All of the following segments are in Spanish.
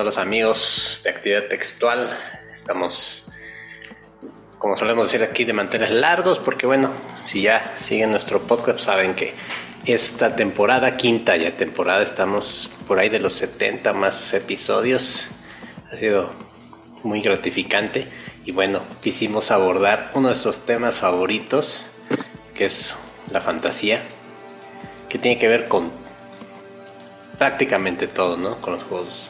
todos los amigos de actividad textual. Estamos, como solemos decir aquí, de mantener largos, porque bueno, si ya siguen nuestro podcast, saben que esta temporada, quinta ya temporada, estamos por ahí de los 70 más episodios. Ha sido muy gratificante y bueno, quisimos abordar uno de nuestros temas favoritos, que es la fantasía, que tiene que ver con prácticamente todo, ¿no? Con los juegos,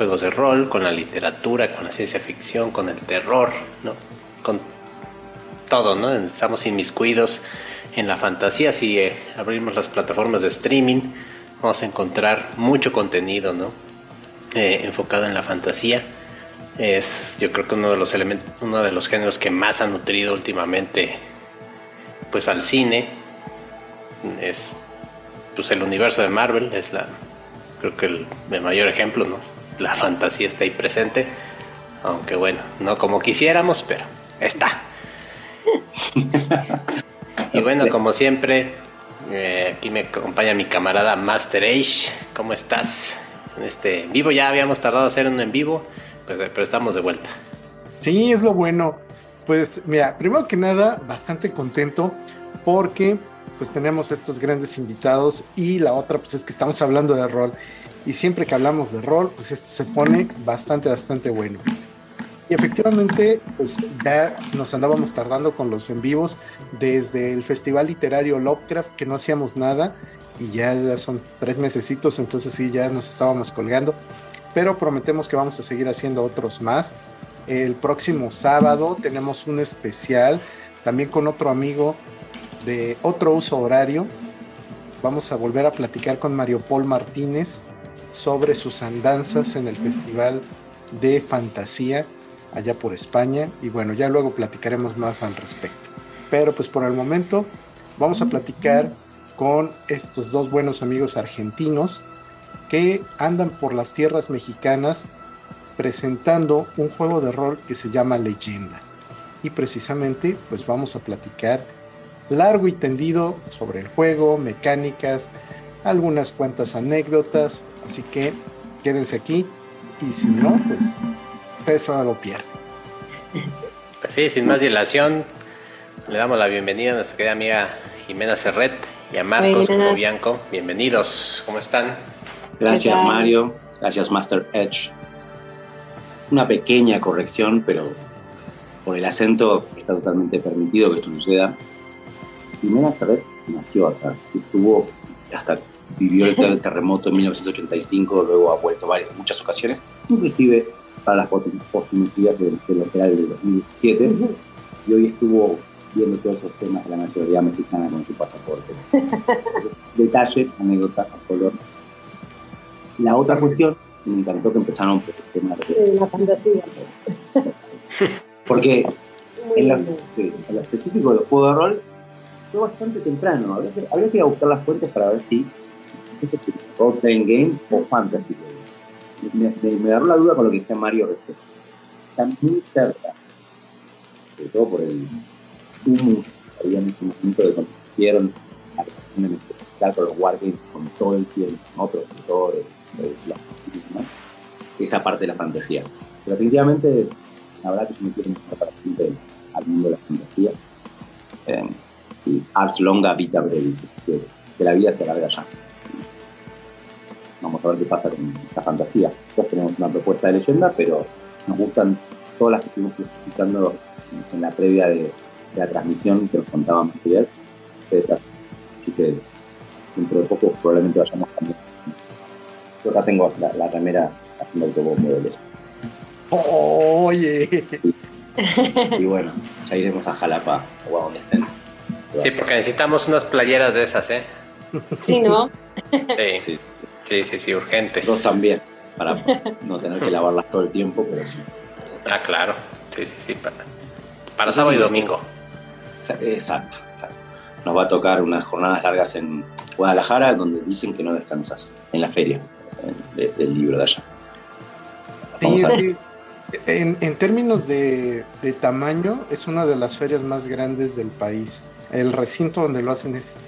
juegos de rol, con la literatura, con la ciencia ficción, con el terror, ¿no? Con todo, ¿no? Estamos inmiscuidos en la fantasía. Si eh, abrimos las plataformas de streaming, vamos a encontrar mucho contenido, ¿no? Eh, enfocado en la fantasía. Es, yo creo que uno de los elementos, uno de los géneros que más ha nutrido últimamente, pues al cine. Es, pues el universo de Marvel es la, creo que el, mayor ejemplo, ¿no? La fantasía está ahí presente, aunque bueno, no como quisiéramos, pero está. y bueno, como siempre, eh, aquí me acompaña mi camarada Master Age. ¿Cómo estás? En este en vivo ya habíamos tardado a hacer uno en vivo, pero, pero estamos de vuelta. Sí, es lo bueno. Pues mira, primero que nada, bastante contento porque pues tenemos estos grandes invitados y la otra pues es que estamos hablando de rol y siempre que hablamos de rol pues esto se pone bastante bastante bueno. Y efectivamente pues ya nos andábamos tardando con los en vivos desde el Festival Literario Lovecraft que no hacíamos nada y ya, son tres mesecitos entonces sí ya nos estábamos colgando pero prometemos que vamos a seguir haciendo otros más. El próximo sábado tenemos un especial también con otro amigo de otro uso horario. Vamos a volver a platicar con Mario Paul Martínez sobre sus andanzas en el Festival de Fantasía allá por España. Y bueno, ya luego platicaremos más al respecto. Pero pues por el momento vamos a platicar con estos dos buenos amigos argentinos que andan por las tierras mexicanas presentando un juego de rol que se llama Leyenda. Y precisamente pues vamos a platicar largo y tendido sobre el juego, mecánicas, algunas cuantas anécdotas, así que quédense aquí y si no, pues no lo pierden. Pues sí, sin más dilación, le damos la bienvenida a nuestra querida amiga Jimena Serret y a Marcos Bianco. Bienvenidos, ¿cómo están? Gracias Mario, gracias Master Edge. Una pequeña corrección, pero por el acento está totalmente permitido que esto suceda. Jimena Ferrer nació acá, estuvo hasta vivió el terremoto en 1985, luego ha vuelto varias, muchas ocasiones, inclusive para las oportunidades de, de que del 2017, y hoy estuvo viendo todos esos temas de la nacionalidad mexicana con su pasaporte. Detalle, anécdota, a color. La otra cuestión, me encantó que empezaron por el tema de la fantasía. Porque en lo, específico de los juegos de rol, fue bastante temprano. Habría que, habría que ir a buscar las fuentes para ver si es role playing game o fantasy me, me, me, agarró la duda con lo que decía Mario recién. Está muy cerca, sobre todo por el humus que había en ese momento de cuando hicieron la creación en especial con los wargames con todo el tiempo, otros autores, ¿no? esa parte de la fantasía. Pero definitivamente, la verdad que yo me quiero mostrar para siempre al mundo de la fantasía. Eh, y Ars longa vita brevis, que, que, la vida se alarga ya. Vamos a ver qué pasa con esta fantasía. Nosotros tenemos una propuesta de leyenda, pero nos gustan todas las que estuvimos escuchando en la previa de, de la transmisión que nos contábamos ayer. Así que dentro de poco probablemente vayamos también. Yo acá tengo la, la remera haciendo autobombo de leyenda. Oye. Y, y bueno, ya iremos a Jalapa o a donde estén. Sí, porque necesitamos unas playeras de esas, ¿eh? Sí, ¿no? Sí, sí, sí, sí, urgentes. Dos también, para no tener que lavarlas todo el tiempo, pero sí. Ah, claro. Sí, sí, sí. Para, para sábado y domingo. Exacto, exacto. Nos va a tocar unas jornadas largas en Guadalajara, donde dicen que no descansas, en la feria de, del libro de allá. Sí, es que en, en, términos de, de tamaño, es una de las ferias más grandes del país. El recinto donde lo hacen es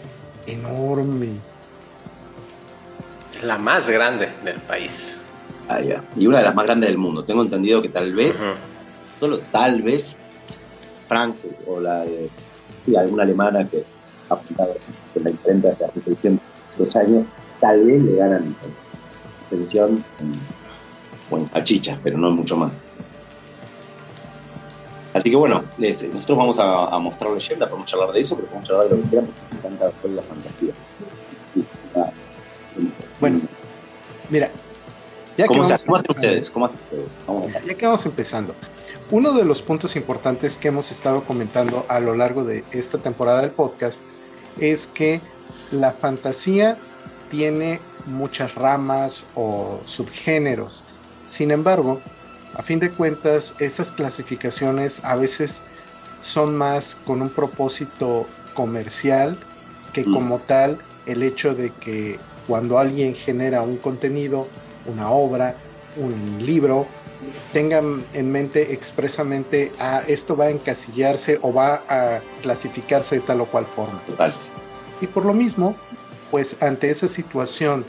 enorme. La más grande del país. Ah, ya. Y una de las más grandes del mundo. Tengo entendido que tal vez, solo tal vez, Frankfurt o la de sí, alguna alemana que ha apuntado en la imprenta desde hace 600 años, tal vez le ganan en- o en salchichas, pero no mucho más. Así que bueno, les- nosotros vamos a, a mostrar leyenda, podemos hablar de eso, pero podemos hablar de lo que quieran porque me encanta la fantasía. Bueno, Mira, ya que, ¿Cómo, se, vamos ¿Cómo hacen empezando- ustedes? ¿Cómo hacen ustedes? Vamos a ver. ya que vamos empezando, uno de los puntos importantes que hemos estado comentando a lo largo de esta temporada del podcast es que la fantasía tiene muchas ramas o subgéneros. Sin embargo, a fin de cuentas, esas clasificaciones a veces son más con un propósito comercial que Mm. como tal el hecho de que cuando alguien genera un contenido, una obra, un libro, tengan en mente expresamente, ah, esto va a encasillarse o va a clasificarse de tal o cual forma. Total. Y por lo mismo, pues ante esa situación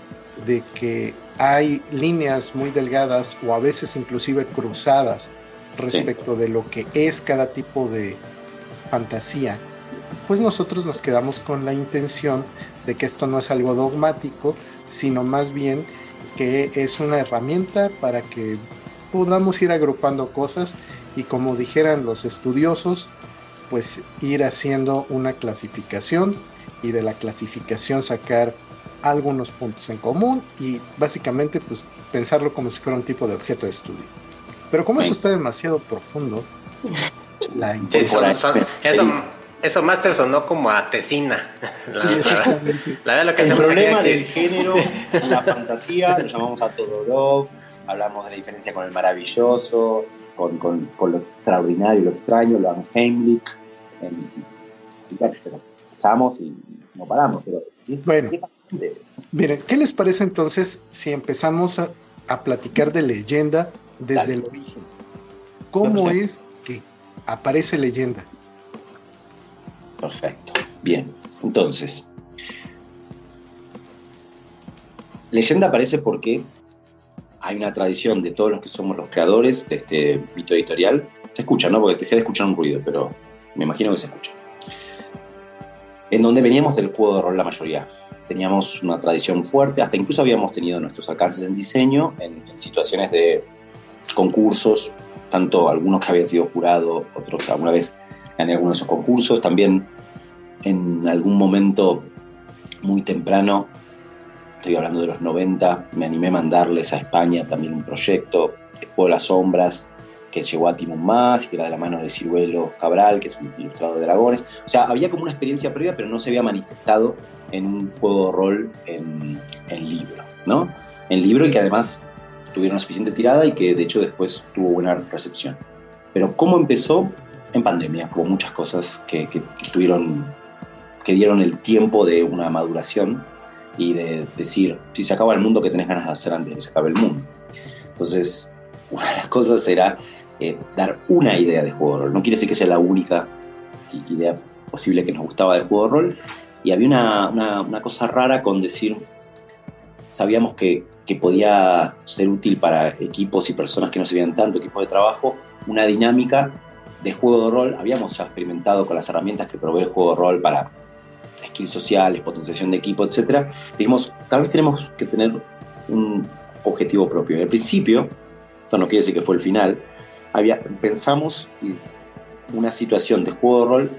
de que hay líneas muy delgadas o a veces inclusive cruzadas respecto de lo que es cada tipo de fantasía, pues nosotros nos quedamos con la intención de que esto no es algo dogmático, sino más bien que es una herramienta para que podamos ir agrupando cosas y como dijeran los estudiosos, pues ir haciendo una clasificación y de la clasificación sacar algunos puntos en común y básicamente pues pensarlo como si fuera un tipo de objeto de estudio. Pero como eso está demasiado profundo, la eso, Feliz. Eso Master sonó como a tesina. La, Sí, la- exactamente. la verdad lo que El problema aquí- del género, la fantasía, lo llamamos a Todorov, hablamos de la diferencia con el maravilloso, con, con, con lo extraordinario, lo extraño, lo hablamos Heimlich, en, y claro, pero empezamos y no paramos, pero es, Bueno. es Miren, ¿qué les parece entonces si empezamos a, a platicar de leyenda desde Dale. el origen? ¿Cómo es que aparece leyenda? Perfecto. Bien. Entonces, leyenda aparece porque hay una tradición de todos los que somos los creadores de este mito editorial. Se escucha, ¿no? Porque dejé de escuchar un ruido, pero me imagino que se escucha. En donde veníamos del juego de rol la mayoría. Teníamos una tradición fuerte, hasta incluso habíamos tenido nuestros alcances en diseño, en, situaciones de concursos, tanto algunos que habían sido jurado, otros que alguna vez gané alguno de esos concursos. También en algún momento muy temprano, estoy hablando de los 90, me animé a mandarles a España también un proyecto, de las Sombras, que llegó a Timon Más y que era de la mano de Ciruelo Cabral, que es un ilustrador de dragones. O sea, había como una experiencia previa, pero no se había manifestado en un juego de rol en, en libro, ¿no? En libro y que además tuvieron suficiente tirada y que de hecho después tuvo buena recepción. Pero ¿cómo empezó? En pandemia, como muchas cosas que, que, que tuvieron, que dieron el tiempo de una maduración y de decir, si se acaba el mundo, ¿qué tenés ganas de hacer antes de que se acabe el mundo? Entonces, una de las cosas era eh, dar una idea de juego de rol. No quiere decir que sea la única idea posible que nos gustaba del juego de rol. Y había una, una, una cosa rara con decir, sabíamos que, que, podía ser útil para equipos y personas que no se veían tanto, equipos de trabajo, una dinámica de juego de rol. Habíamos ya experimentado con las herramientas que provee el juego de rol para skills sociales, potenciación de equipo, etc. Dijimos, tal vez tenemos que tener un objetivo propio. Al principio, esto no quiere decir que fue el final, había, pensamos una situación de juego de rol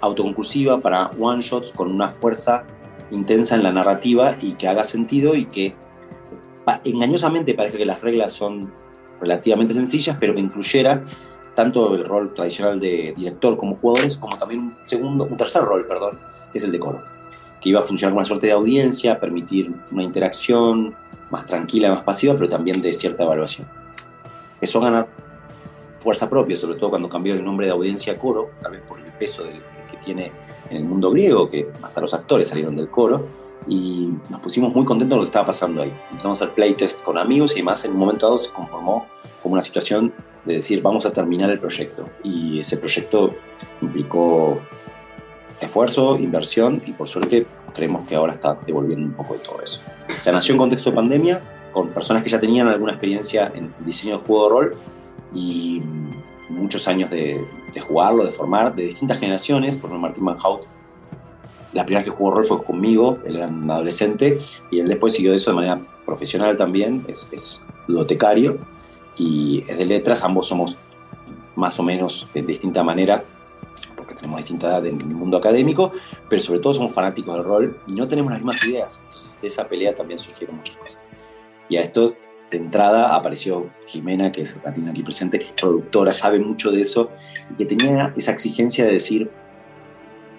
autoconclusiva para one shots con una fuerza intensa en la narrativa y que haga sentido y que engañosamente parece que las reglas son relativamente sencillas, pero que incluyera tanto el rol tradicional de director como jugadores, como también un segundo, un tercer rol, perdón, que es el de coro, que iba a funcionar como una suerte de audiencia, permitir una interacción más tranquila, más pasiva, pero también de cierta evaluación. Eso ganar fuerza propia, sobre todo cuando cambió el nombre de audiencia a coro, tal vez por el peso del, que tiene en el mundo griego, que hasta los actores salieron del coro, y nos pusimos muy contentos de lo que estaba pasando ahí. Empezamos a hacer playtest con amigos y además en un momento dado se conformó como una situación de decir vamos a terminar el proyecto. Y ese proyecto implicó esfuerzo, inversión y por suerte creemos que ahora está devolviendo un poco de todo eso. O sea, nació en contexto de pandemia, con personas que ya tenían alguna experiencia en diseño de juego de rol y muchos años de, jugarlo, de formar, de distintas generaciones. Por ejemplo, Martín Van Hout, la primera que jugó rol fue conmigo, él era un adolescente, y él después siguió eso de manera profesional también, es, es ludotecario y es de letras, ambos somos más o menos de distinta manera, porque tenemos distinta edad en el mundo académico, pero sobre todo somos fanáticos del rol y no tenemos las mismas ideas. Entonces, de esa pelea también surgieron muchas cosas. Y a esto, de entrada, apareció Jimena, que es la tiene aquí presente, que es productora, sabe mucho de eso, y que tenía esa exigencia de decir,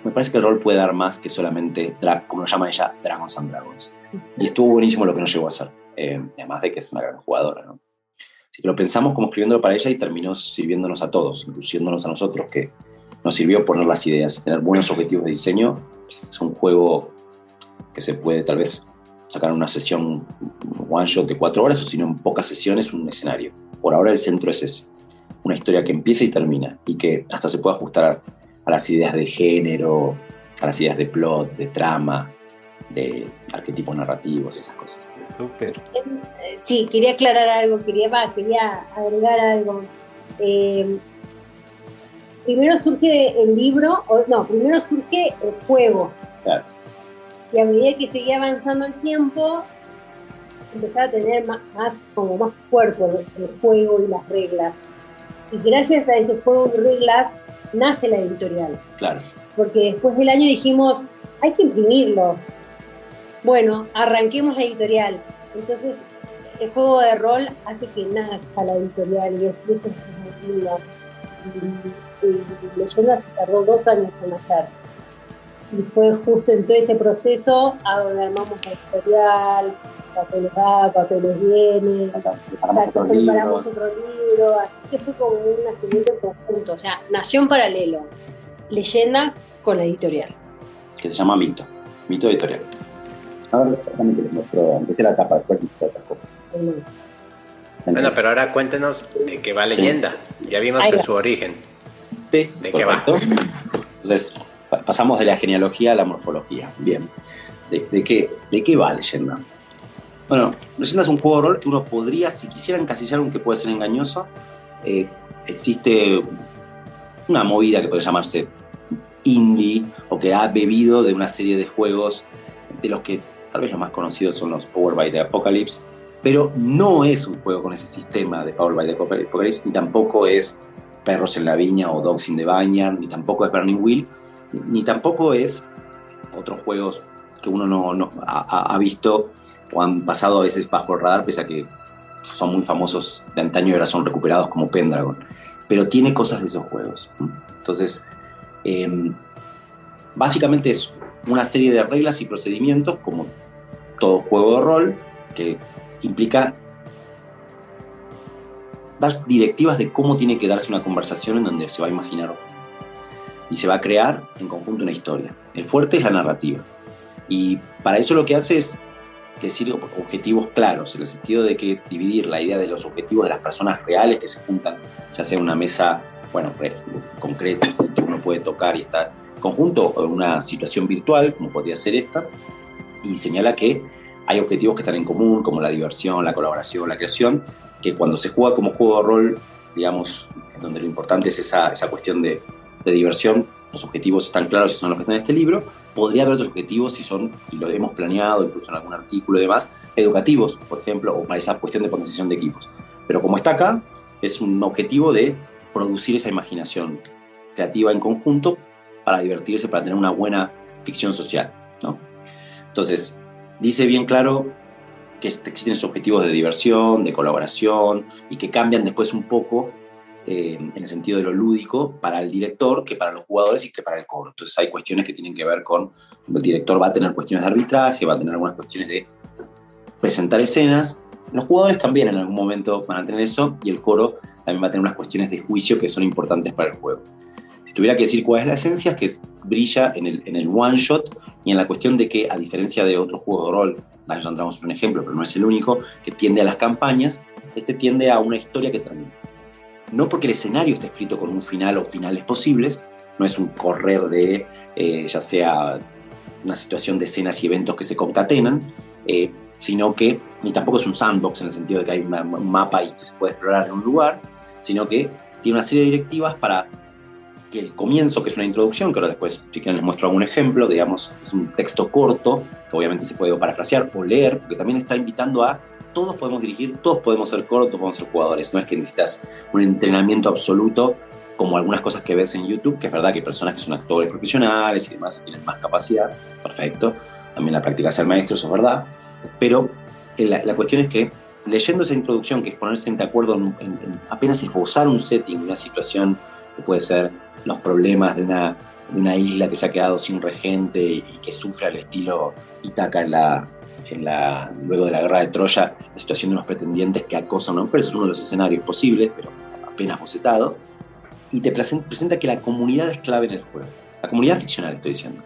me parece que el rol puede dar más que solamente, como lo llama ella, Dragons and Dragons. Y estuvo buenísimo lo que nos llegó a hacer, eh, además de que es una gran jugadora, ¿no? Lo pensamos como escribiéndolo para ella y terminó sirviéndonos a todos, incluyéndonos a nosotros, que nos sirvió poner las ideas, tener buenos objetivos de diseño. Es un juego que se puede tal vez sacar una sesión one shot de cuatro horas o si no en pocas sesiones un escenario. Por ahora el centro es ese, una historia que empieza y termina y que hasta se puede ajustar a las ideas de género, a las ideas de plot, de trama, de arquetipos narrativos, esas cosas. Súper. Sí, quería aclarar algo, quería, quería agregar algo. Eh, primero surge el libro, o, no, primero surge el juego. Claro. Y a medida que seguía avanzando el tiempo, empezaba a tener más, como más cuerpo el juego y las reglas. Y gracias a ese juego de reglas nace la editorial. Claro. Porque después del año dijimos, hay que imprimirlo, bueno, arranquemos la editorial. Entonces, el juego de rol hace que nazca la editorial y eso es muy lindo. Y, Leyenda se tardó dos años en hacer. Y fue justo en todo ese proceso a donde armamos la editorial, papeles va, papeles viene, preparamos otro libro, así que fue como un nacimiento conjunto, o sea, nació en paralelo, leyenda con la editorial. Que se llama Mito, Mito Editorial. Ahora exactamente les muestro, empecé la tapa, después les otra cosa. Bueno, pero ahora cuéntenos de qué va leyenda. Ya vimos de su origen. Sí, ¿De qué va? Entonces, pasamos de la genealogía a la morfología. Bien. ¿De, qué, ¿De qué va leyenda? Bueno, leyenda es un juego de rol que uno podría, si quisiera encasillar, aunque puede ser engañoso, eh, existe una movida que puede llamarse indie o que ha bebido de una serie de juegos de los que tal vez los más conocidos son los Power by the Apocalypse, pero no es un juego con ese sistema de Power by the Apocalypse, ni tampoco es Perros en la Viña o Dogs in the Vineyard, ni tampoco es Burning Wheel, ni tampoco es otros juegos que uno no, ha, visto o han pasado a veces bajo el radar, pese a que son muy famosos de antaño y ahora son recuperados como Pendragon. Pero tiene cosas de esos juegos. Entonces, em, básicamente es una serie de reglas y procedimientos, como todo juego de rol, que implica dar directivas de cómo tiene que darse una conversación en donde se va a imaginar y se va a crear en conjunto una historia. El fuerte es la narrativa. Y para eso lo que hace es decir objetivos claros, en el sentido de que dividir la idea de los objetivos de las personas reales que se juntan, ya sea una mesa, bueno, concreta, que uno puede tocar y estar conjunto o una situación virtual, como podría ser esta, y señala que hay objetivos que están en común, como la diversión, la colaboración, la creación, que cuando se juega como juego de rol, digamos, donde lo importante es esa, esa cuestión de, de diversión, los objetivos están claros y son los que están en este libro, podría haber otros objetivos si son, y lo hemos planeado incluso en algún artículo y demás, educativos, por ejemplo, o para esa cuestión de potenciación de equipos. Pero como está acá, es un objetivo de producir esa imaginación creativa en conjunto para divertirse, para tener una buena ficción social. Entonces, dice bien claro que existen esos objetivos de diversión, de colaboración, y que cambian después un poco eh, en el sentido de lo lúdico para el director que para los jugadores y que para el coro. Entonces hay cuestiones que tienen que ver con, el director va a tener cuestiones de arbitraje, va a tener algunas cuestiones de presentar escenas, los jugadores también en algún momento van a tener eso y el coro también va a tener unas cuestiones de juicio que son importantes para el juego tuviera que decir cuál es la esencia, es que brilla en el, en el one shot y en la cuestión de que, a diferencia de otros juegos de rol, Dungeons and Dragons es un ejemplo, pero no es el único, que tiende a las campañas, este tiende a una historia que termina. No porque el escenario esté escrito con un final o finales posibles, no es un correr de, eh, ya sea una situación de escenas y eventos que se concatenan, eh, sino que, ni tampoco es un sandbox en el sentido de que hay un mapa y que se puede explorar en un lugar, sino que tiene una serie de directivas para que el comienzo, que es una introducción, que ahora después, si quieren, les muestro algún ejemplo, digamos, es un texto corto, que obviamente se puede parafrasear o leer, porque también está invitando a todos podemos dirigir, todos podemos ser cortos, todos podemos ser jugadores. No es que necesitas un entrenamiento absoluto como algunas cosas que ves en YouTube, que es verdad que hay personas que son actores profesionales y demás y tienen más capacidad, perfecto. También la práctica de ser maestro, eso es verdad. Pero eh, la, la, cuestión es que leyendo esa introducción, que es ponerse de acuerdo en, en, apenas esbozar un setting, una situación que puede ser los problemas de una, de una isla que se ha quedado sin regente y que sufre al estilo Itaca en la, en la, luego de la guerra de Troya, la situación de unos pretendientes que acosan a un es uno de los escenarios posibles, pero apenas bocetado, y te presenta que la comunidad es clave en el juego. La comunidad ficcional, estoy diciendo.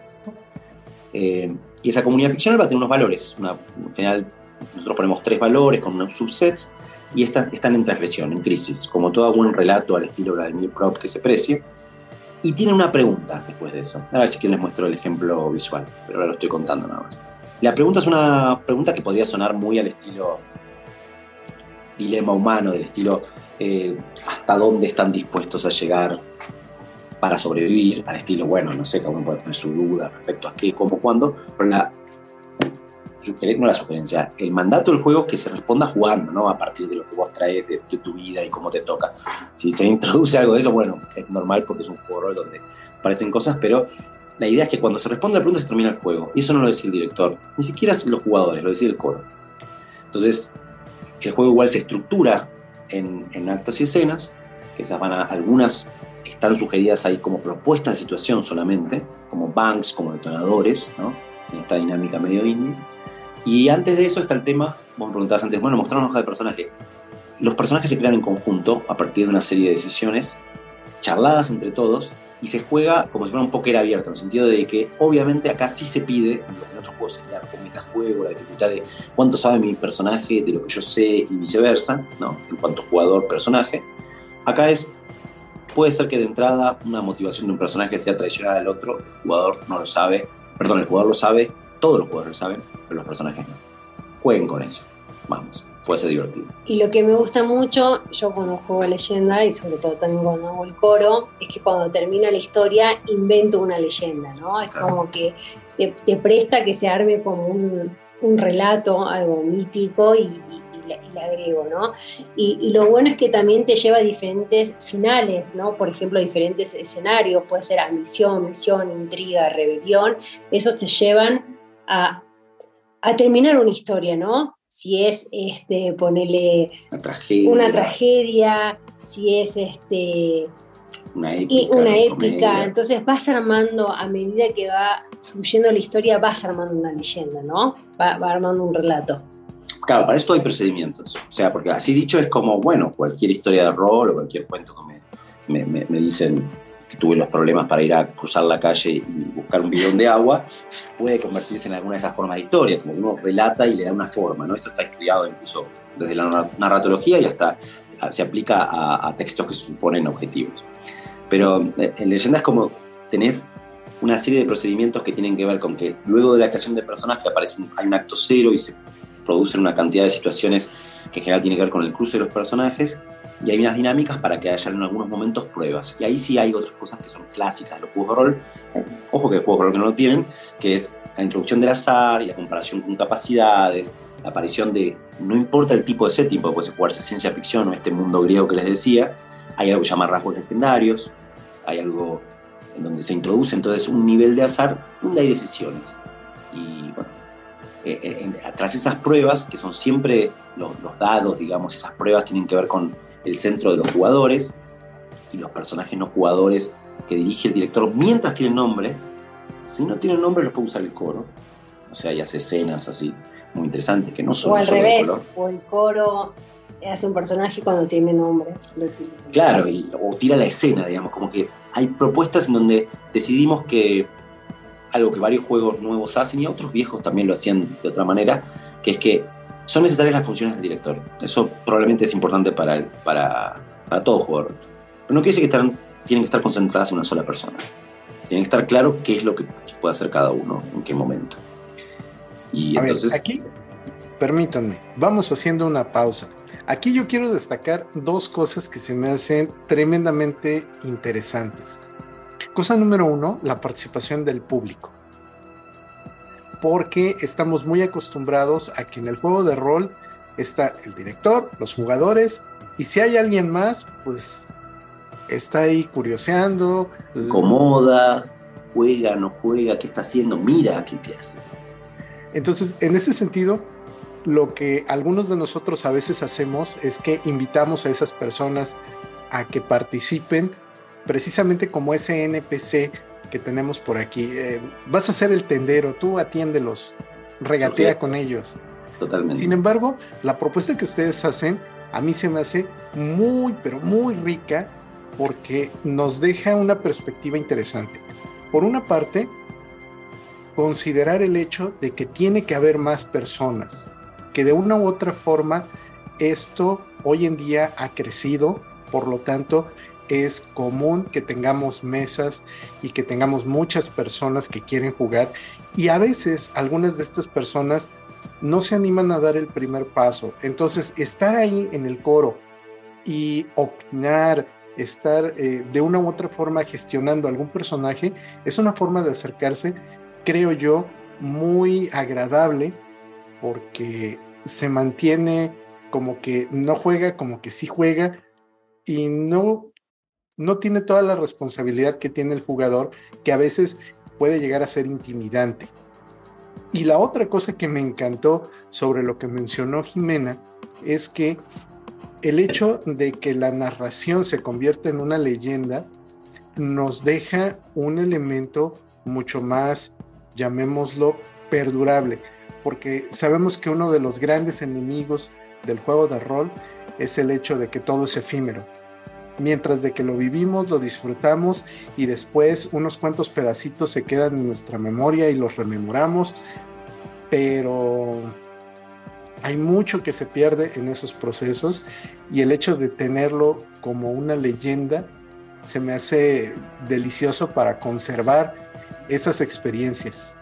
Eh, y esa comunidad ficcional va a tener unos valores. en general, nosotros ponemos tres valores con unos subsets y estas están en transgresión, en crisis, como todo buen relato al estilo Vladimir Prop que se precie. Y tiene una pregunta después de eso. A ver si quieren les muestro el ejemplo visual, pero ahora lo estoy contando nada más. La pregunta es una pregunta que podría sonar muy al estilo dilema humano, del estilo eh, hasta dónde están dispuestos a llegar para sobrevivir, al estilo, bueno, no sé, cada uno puede tener su duda respecto a qué, cómo, cuándo, pero la, no la sugerencia, el mandato del juego es que se responda jugando, ¿no? A partir de lo que vos traes de, tu vida y cómo te toca. Si se introduce algo de eso, bueno, es normal porque es un juego donde aparecen cosas, pero la idea es que cuando se responde a la pregunta se termina el juego. Y eso no lo decía el director, ni siquiera los jugadores, lo decía el coro. Entonces, el juego igual se estructura en, actos y escenas, que esas van a, algunas están sugeridas ahí como propuestas de situación solamente, como banks, como detonadores, ¿no? en esta dinámica medio indie. Y antes de eso está el tema, vos me preguntabas antes, bueno, mostrar una hoja de personaje. Los personajes se crean en conjunto a partir de una serie de decisiones charladas entre todos y se juega como si fuera un póker abierto, en el sentido de que obviamente acá sí se pide, en otros juegos sería como metajuego, la dificultad de cuánto sabe mi personaje de lo que yo sé y viceversa, ¿no? en cuanto jugador-personaje. Acá es, puede ser que de entrada una motivación de un personaje sea traicionar al otro, el jugador no lo sabe, perdón, el jugador lo sabe, todos los jugadores saben, pero los personajes no. Jueguen con eso, vamos puede ser divertido. Y lo que me gusta mucho, yo cuando juego a leyenda y sobre todo también cuando hago el coro, es que cuando termina la historia invento una leyenda, ¿no? Es como que te, presta que se arme como un, un relato, algo mítico y, le, agrego, ¿no? Y, y, lo bueno es que también te lleva a diferentes finales, ¿no? Por ejemplo, diferentes escenarios, puede ser ambición, misión, intriga, rebelión, esos te llevan a, a terminar una historia, ¿no? si es este, ponerle una tragedia, si es este una épica, una épica. entonces vas armando a medida que va fluyendo la historia vas armando una leyenda no va, armando un relato. Claro para esto hay procedimientos. O sea porque así dicho es como bueno cualquier historia de rol o cualquier cuento que me, me, me dicen que tuve los problemas para ir a cruzar la calle y buscar un bidón de agua, puede convertirse en alguna de esas formas de historia, como que uno relata y le da una forma, ¿no? Esto está estudiado incluso desde la narratología y hasta se aplica a, textos que se suponen objetivos. Pero eh, en leyendas como tenés una serie de procedimientos que tienen que ver con que luego de la creación del personaje aparece un, hay un acto cero y se producen una cantidad de situaciones que en general tienen que ver con el cruce de los personajes y hay unas dinámicas para que haya en algunos momentos pruebas. Y ahí sí hay otras cosas que son clásicas los juegos de rol. Ojo que hay juegos de rol que no lo tienen, que es la introducción del azar y la comparación con capacidades, la aparición de, no importa el tipo de setting, puede ser jugarse ciencia ficción o este mundo griego que les decía, hay algo que llama rasgos legendarios, hay algo en donde se introduce entonces un nivel de azar donde hay decisiones. Y bueno, eh, eh, tras esas pruebas, que son siempre los, los dados, digamos, esas pruebas tienen que ver con el centro de los jugadores y los personajes no jugadores que dirige el director mientras tienen nombre. Si no tienen nombre, los puede usar el coro. O sea, hay escenas así muy interesantes que no son. O al revés, o el coro hace un personaje cuando tiene nombre. Claro, o tira la escena, digamos, como que hay propuestas en donde decidimos que algo que varios juegos nuevos hacen y otros viejos también lo hacían de otra manera, que es que son necesarias las funciones del director. Eso probablemente es importante para, para, para todo jugador. Pero no quiere decir que están, tienen que estar concentradas en una sola persona. Tienen que estar claro qué es lo que puede hacer cada uno, en qué momento. Y entonces. aquí, permítanme, vamos haciendo una pausa. Aquí yo quiero destacar dos cosas que se me hacen tremendamente interesantes. Cosa número uno, la participación del público. Porque estamos muy acostumbrados a que en el juego de rol está el director, los jugadores, y si hay alguien más, pues está ahí curioseando. Incomoda, juega, no juega, qué está haciendo, mira qué, qué hace. Entonces, en ese sentido, lo que algunos de nosotros a veces hacemos es que invitamos a esas personas a que participen precisamente como ese NPC que tenemos por aquí. Eh, vas a ser el tendero, tú atiéndelos, regatea con ellos. Totalmente. Sin embargo, la propuesta que ustedes hacen a mí se me hace muy, pero muy rica porque nos deja una perspectiva interesante. Por una parte, considerar el hecho de que tiene que haber más personas, que de una u otra forma esto hoy en día ha crecido, por lo tanto es común que tengamos mesas y que tengamos muchas personas que quieren jugar y a veces algunas de estas personas no se animan a dar el primer paso. Entonces, estar ahí en el coro y opinar, estar eh, de una u otra forma gestionando algún personaje, es una forma de acercarse, creo yo, muy agradable porque se mantiene como que no juega, como que sí juega y no, no tiene toda la responsabilidad que tiene el jugador, que a veces puede llegar a ser intimidante. Y la otra cosa que me encantó sobre lo que mencionó Jimena es que el hecho de que la narración se convierta en una leyenda nos deja un elemento mucho más, llamémoslo, perdurable porque sabemos que uno de los grandes enemigos del juego de rol es el hecho de que todo es efímero. Mientras de que lo vivimos, lo disfrutamos y después unos cuantos pedacitos se quedan en nuestra memoria y los rememoramos, pero hay mucho que se pierde en esos procesos y el hecho de tenerlo como una leyenda se me hace delicioso para conservar esas experiencias.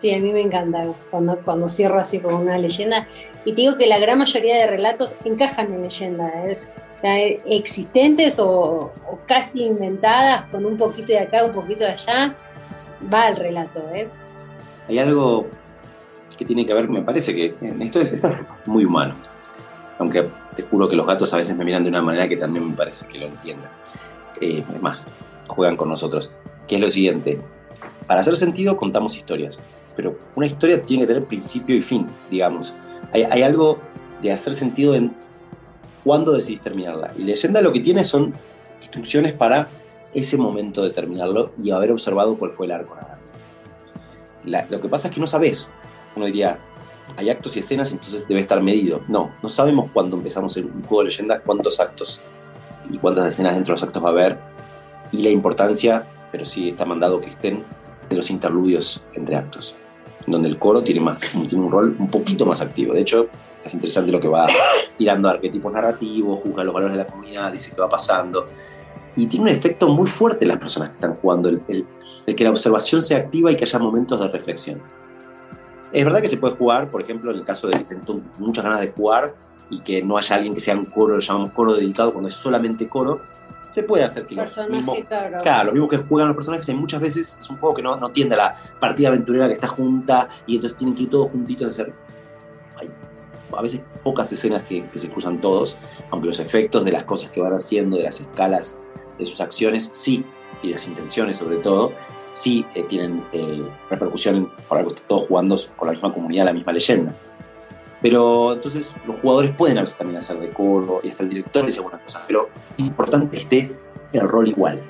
Sí, a mí me encanta cuando, cuando cierro así como una leyenda. Y te digo que la gran mayoría de relatos encajan en leyendas, o sea, existentes o, casi inventadas, con un poquito de acá, un poquito de allá, va el relato. ¿eh? Hay algo que tiene que ver, me parece que esto es, esto es muy humano. Aunque te juro que los gatos a veces me miran de una manera que también me parece que lo entienden. Eh, es más, juegan con nosotros. Que es lo siguiente. Para hacer sentido contamos historias pero una historia tiene que tener principio y fin, digamos. Hay, algo de hacer sentido en cuándo decidís terminarla. Y leyenda lo que tiene son instrucciones para ese momento de terminarlo y haber observado cuál fue el arco narrativo. lo que pasa es que no sabes. Uno diría, hay actos y escenas, entonces debe estar medido. No, no sabemos cuándo empezamos un juego de leyenda, cuántos actos y cuántas escenas dentro de los actos va a haber y la importancia, pero sí está mandado que estén, de los interludios entre actos donde el coro tiene, más, tiene un rol un poquito más activo. De hecho, es interesante lo que va tirando arquetipos narrativos, juzga los valores de la comunidad, dice qué va pasando. Y tiene un efecto muy fuerte en las personas que están jugando, el, que la observación se activa y que haya momentos de reflexión. Es verdad que se puede jugar, por ejemplo, en el caso de que tengo muchas ganas de jugar y que no haya alguien que sea un coro, lo llamamos coro dedicado, cuando es solamente coro, se puede hacer que los mismos, claro. los que juegan los personajes, muchas veces es un juego que no, no tiende a la partida aventurera que está junta y entonces tienen que ir todos juntitos a hacer. A veces pocas escenas que, se cruzan todos, aunque los efectos de las cosas que van haciendo, de las escalas de sus acciones, sí, y las intenciones sobre todo, sí eh, tienen eh, repercusión por algo que todos jugando con la misma comunidad, la misma leyenda. Pero entonces los jugadores pueden a veces también hacer de coro y hasta el director dice algunas cosas, pero es importante que esté el rol igual.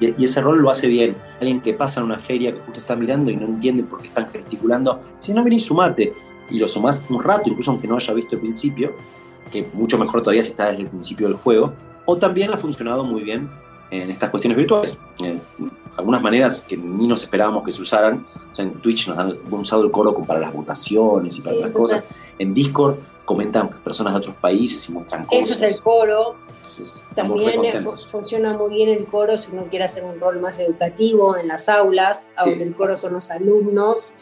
Y, ese rol lo hace bien. Alguien que pasa en una feria que justo está mirando y no entiende por qué están gesticulando, si no, y sumate. Y lo sumás un rato, incluso aunque no haya visto el principio, que mucho mejor todavía si está desde el principio del juego. O también ha funcionado muy bien en estas cuestiones virtuales. algunas maneras que ni nos esperábamos que se usaran. O sea, en Twitch nos han usado el coro para las votaciones y para otras cosas. En Discord comentan personas de otros países y muestran cosas. Eso es el coro. También funciona muy bien el coro si uno quiere hacer un rol más educativo en las aulas, donde el coro son los alumnos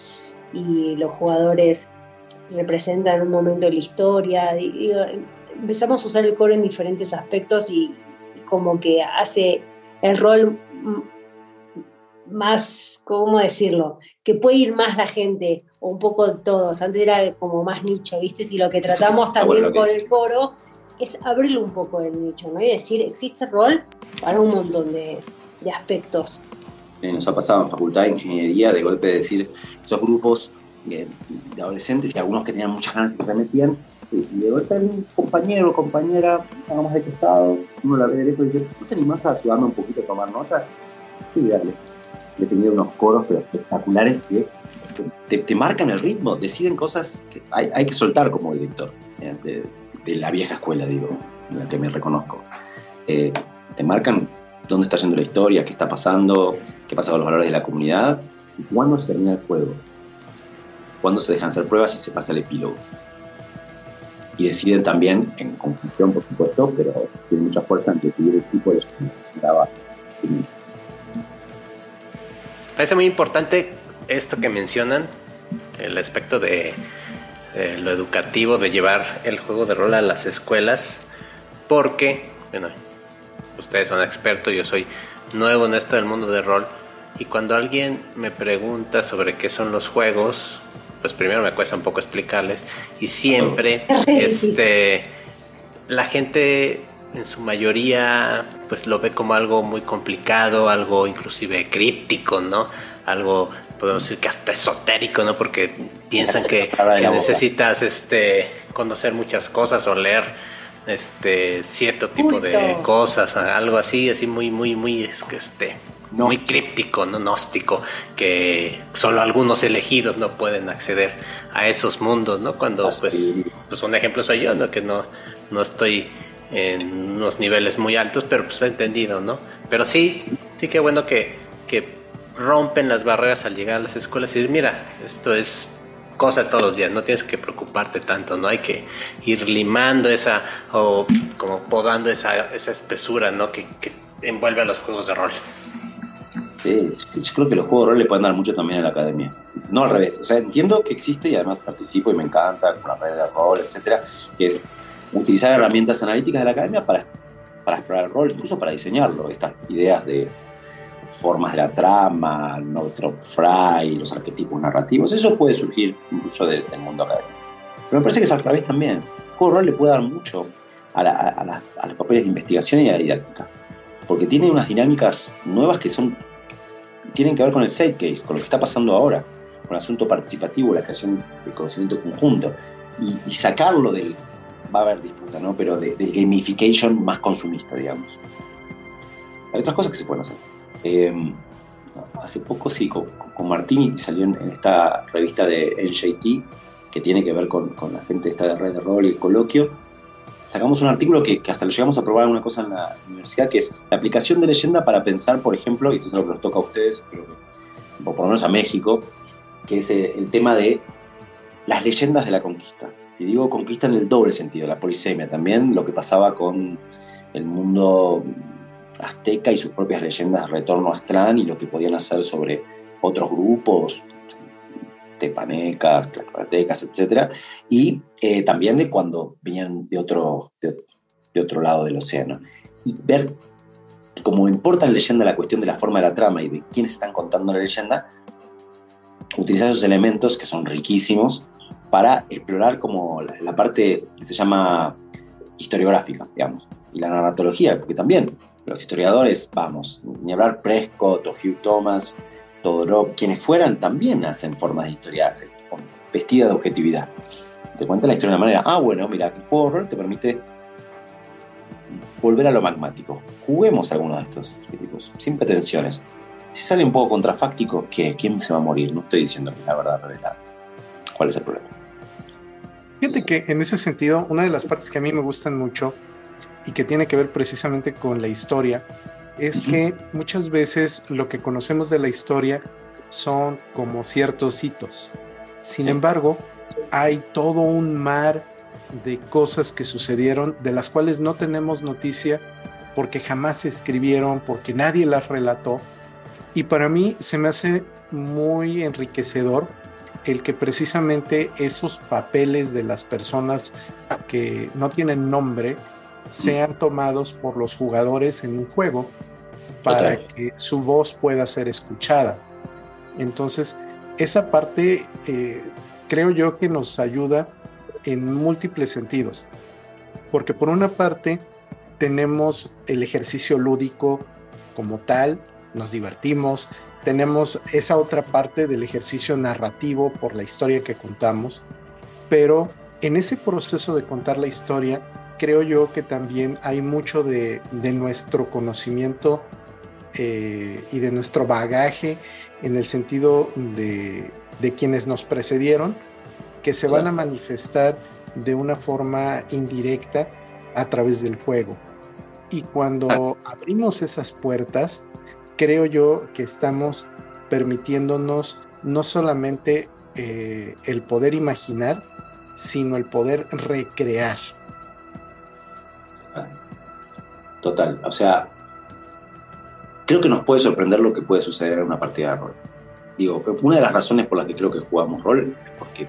y los jugadores representan un momento de la historia. empezamos a usar el coro en diferentes aspectos y, como que hace el rol más, ¿cómo decirlo? Que puede ir más la gente, o un poco todos. Antes era como más nicho, ¿viste? Si lo que tratamos también con el coro es abrirlo un poco del nicho, ¿no? Y decir, existe rol para un montón de, aspectos. nos ha pasado en Facultad de Ingeniería de golpe de decir, esos grupos de, adolescentes y algunos que tenían muchas ganas y se remetían, y de golpe un compañero o compañera, hagamos de estado, uno la ve de lejos y dice, ¿tú te animás a ayudarme un poquito a tomar nota? Sí, dale. He tenido unos coros pero espectaculares que te, marcan el ritmo, deciden cosas que hay, hay que soltar como director. ¿eh? de la vieja escuela, digo, en la que me reconozco. Eh, te marcan dónde está yendo la historia, qué está pasando, qué pasa con los valores de la comunidad y cuándo se termina el juego. Cuándo se dejan hacer pruebas y se pasa el epílogo. Y deciden también, en confusión por supuesto, pero tienen mucha fuerza en decidir el tipo de Parece muy importante esto que mencionan, el aspecto de lo educativo de llevar el juego de rol a las escuelas, porque, bueno, ustedes son expertos, yo soy nuevo en esto del mundo de rol, y cuando alguien me pregunta sobre qué son los juegos, pues primero me cuesta un poco explicarles, y siempre, este, la gente en su mayoría, pues lo ve como algo muy complicado, algo inclusive críptico, ¿no? Algo podemos decir que hasta esotérico, ¿no? Porque piensan que, necesitas este, conocer muchas cosas o leer este cierto tipo de cosas, algo así, así muy, muy, muy, este, muy críptico, no gnóstico, que solo algunos elegidos no pueden acceder a esos mundos, ¿no? Cuando, pues, pues un ejemplo soy yo, ¿no? Que no, no estoy en unos niveles muy altos, pero pues lo he entendido, ¿no? Pero sí, sí que bueno que, que rompen las barreras al llegar a las escuelas y decir, mira, esto es cosa de todos los días, no tienes que preocuparte tanto, no hay que ir limando esa o como podando esa, esa espesura ¿no? que, envuelve a los juegos de rol. Sí, yo creo que los juegos de rol le pueden dar mucho también a la academia. No al revés, o sea, entiendo que existe y además participo y me encanta con la red de rol, etcétera, que es utilizar herramientas analíticas de la academia para, para explorar el rol, incluso para diseñarlo, estas ideas de formas de la trama, Northrop Fry, los arquetipos narrativos, eso puede surgir incluso del, mundo académico. Pero me parece que es al revés también. El juego de rol le puede dar mucho a, los papeles de investigación y a la didáctica, porque tiene unas dinámicas nuevas que son tienen que ver con el case, con lo que está pasando ahora, con el asunto participativo, la creación de conocimiento conjunto, y, sacarlo del, va a haber disputa, ¿no? pero del gamification más consumista, digamos. Hay otras cosas que se pueden hacer. Em, hace poco sí, con, Martín salió en, esta revista de NJT que tiene que ver con, la gente esta de Red de Rol y el coloquio. Sacamos un artículo que, hasta lo llegamos a probar una cosa en la universidad, que es la aplicación de leyenda para pensar, por ejemplo, y esto es algo que nos toca a ustedes, pero por lo menos a México, que es el, tema de las leyendas de la conquista. Y digo conquista en el doble sentido, la polisemia también, lo que pasaba con el mundo azteca y sus propias leyendas de retorno a Aztlán y lo que podían hacer sobre otros grupos, tepanecas, tlaxcaltecas, etc. Y eh, también de cuando venían de otro, de, otro lado del océano. Y ver como importa la leyenda la cuestión de la forma de la trama y de quiénes están contando la leyenda, utilizar esos elementos que son riquísimos para explorar como la, la parte que se llama historiográfica, digamos, y la narratología, porque también los historiadores, vamos, ni hablar Prescott o Hugh Thomas, Todorov, quienes fueran, también hacen formas de historia vestidas de objetividad. Te cuentan la historia de una manera, ah, bueno, mira, el juego horror te permite volver a lo magmático. Juguemos alguno de estos arquetipos, sin pretensiones. Si sale un poco contrafáctico, ¿qué? ¿quién se va a morir? No estoy diciendo que la verdad revelada. ¿Cuál es el problema? Fíjate que en ese sentido, una de las partes que a mí me gustan mucho y que tiene que ver precisamente con la historia, es que muchas veces lo que conocemos de la historia son como ciertos hitos. Sin embargo, hay todo un mar de cosas que sucedieron de las cuales no tenemos noticia porque jamás se escribieron, porque nadie las relató. Y para mí se me hace muy enriquecedor el que precisamente esos papeles de las personas que no tienen nombre sean tomados por los jugadores en un juego para que su voz pueda ser escuchada. Entonces, esa parte eh, creo yo que nos ayuda en múltiples sentidos, porque por una parte tenemos el ejercicio lúdico como tal, nos divertimos, tenemos esa otra parte del ejercicio narrativo por la historia que contamos, pero en ese proceso de contar la historia, creo yo que también hay mucho de, nuestro conocimiento eh, y de nuestro bagaje en el sentido de, quienes nos precedieron, que se van a manifestar de una forma indirecta a través del juego. Y cuando ah. abrimos esas puertas, creo yo que estamos permitiéndonos no solamente eh, el poder imaginar, sino el poder recrear. Total, o sea, creo que nos puede sorprender lo que puede suceder en una partida de rol. Digo, una de las razones por las que creo que jugamos rol es porque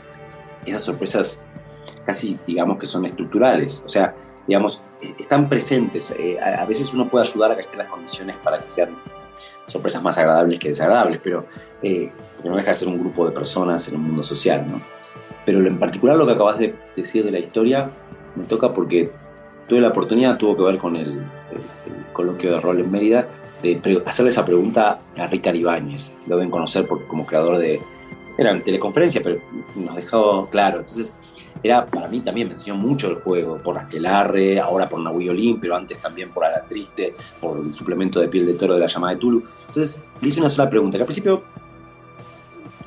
esas sorpresas casi, digamos, que son estructurales. O sea, digamos, eh, están presentes. Eh, a, veces uno puede ayudar a que estén las condiciones para que sean sorpresas más agradables que desagradables, pero eh, no deja de ser un grupo de personas en un mundo social, ¿no? Pero en particular lo que acabas de decir de la historia me toca porque tuve la oportunidad, tuvo que ver con el, coloquio de rol en Mérida, de hacerle esa pregunta a Ricardo Ibáñez. Lo deben conocer porque como creador de... Era en teleconferencia, pero nos dejó claro. Entonces, era para mí también me enseñó mucho el juego, por Aquelarre, ahora por Nahui Olin, pero antes también por Ala Triste, por el suplemento de piel de toro de la llamada de Tulu. Entonces le hice una sola pregunta, que al principio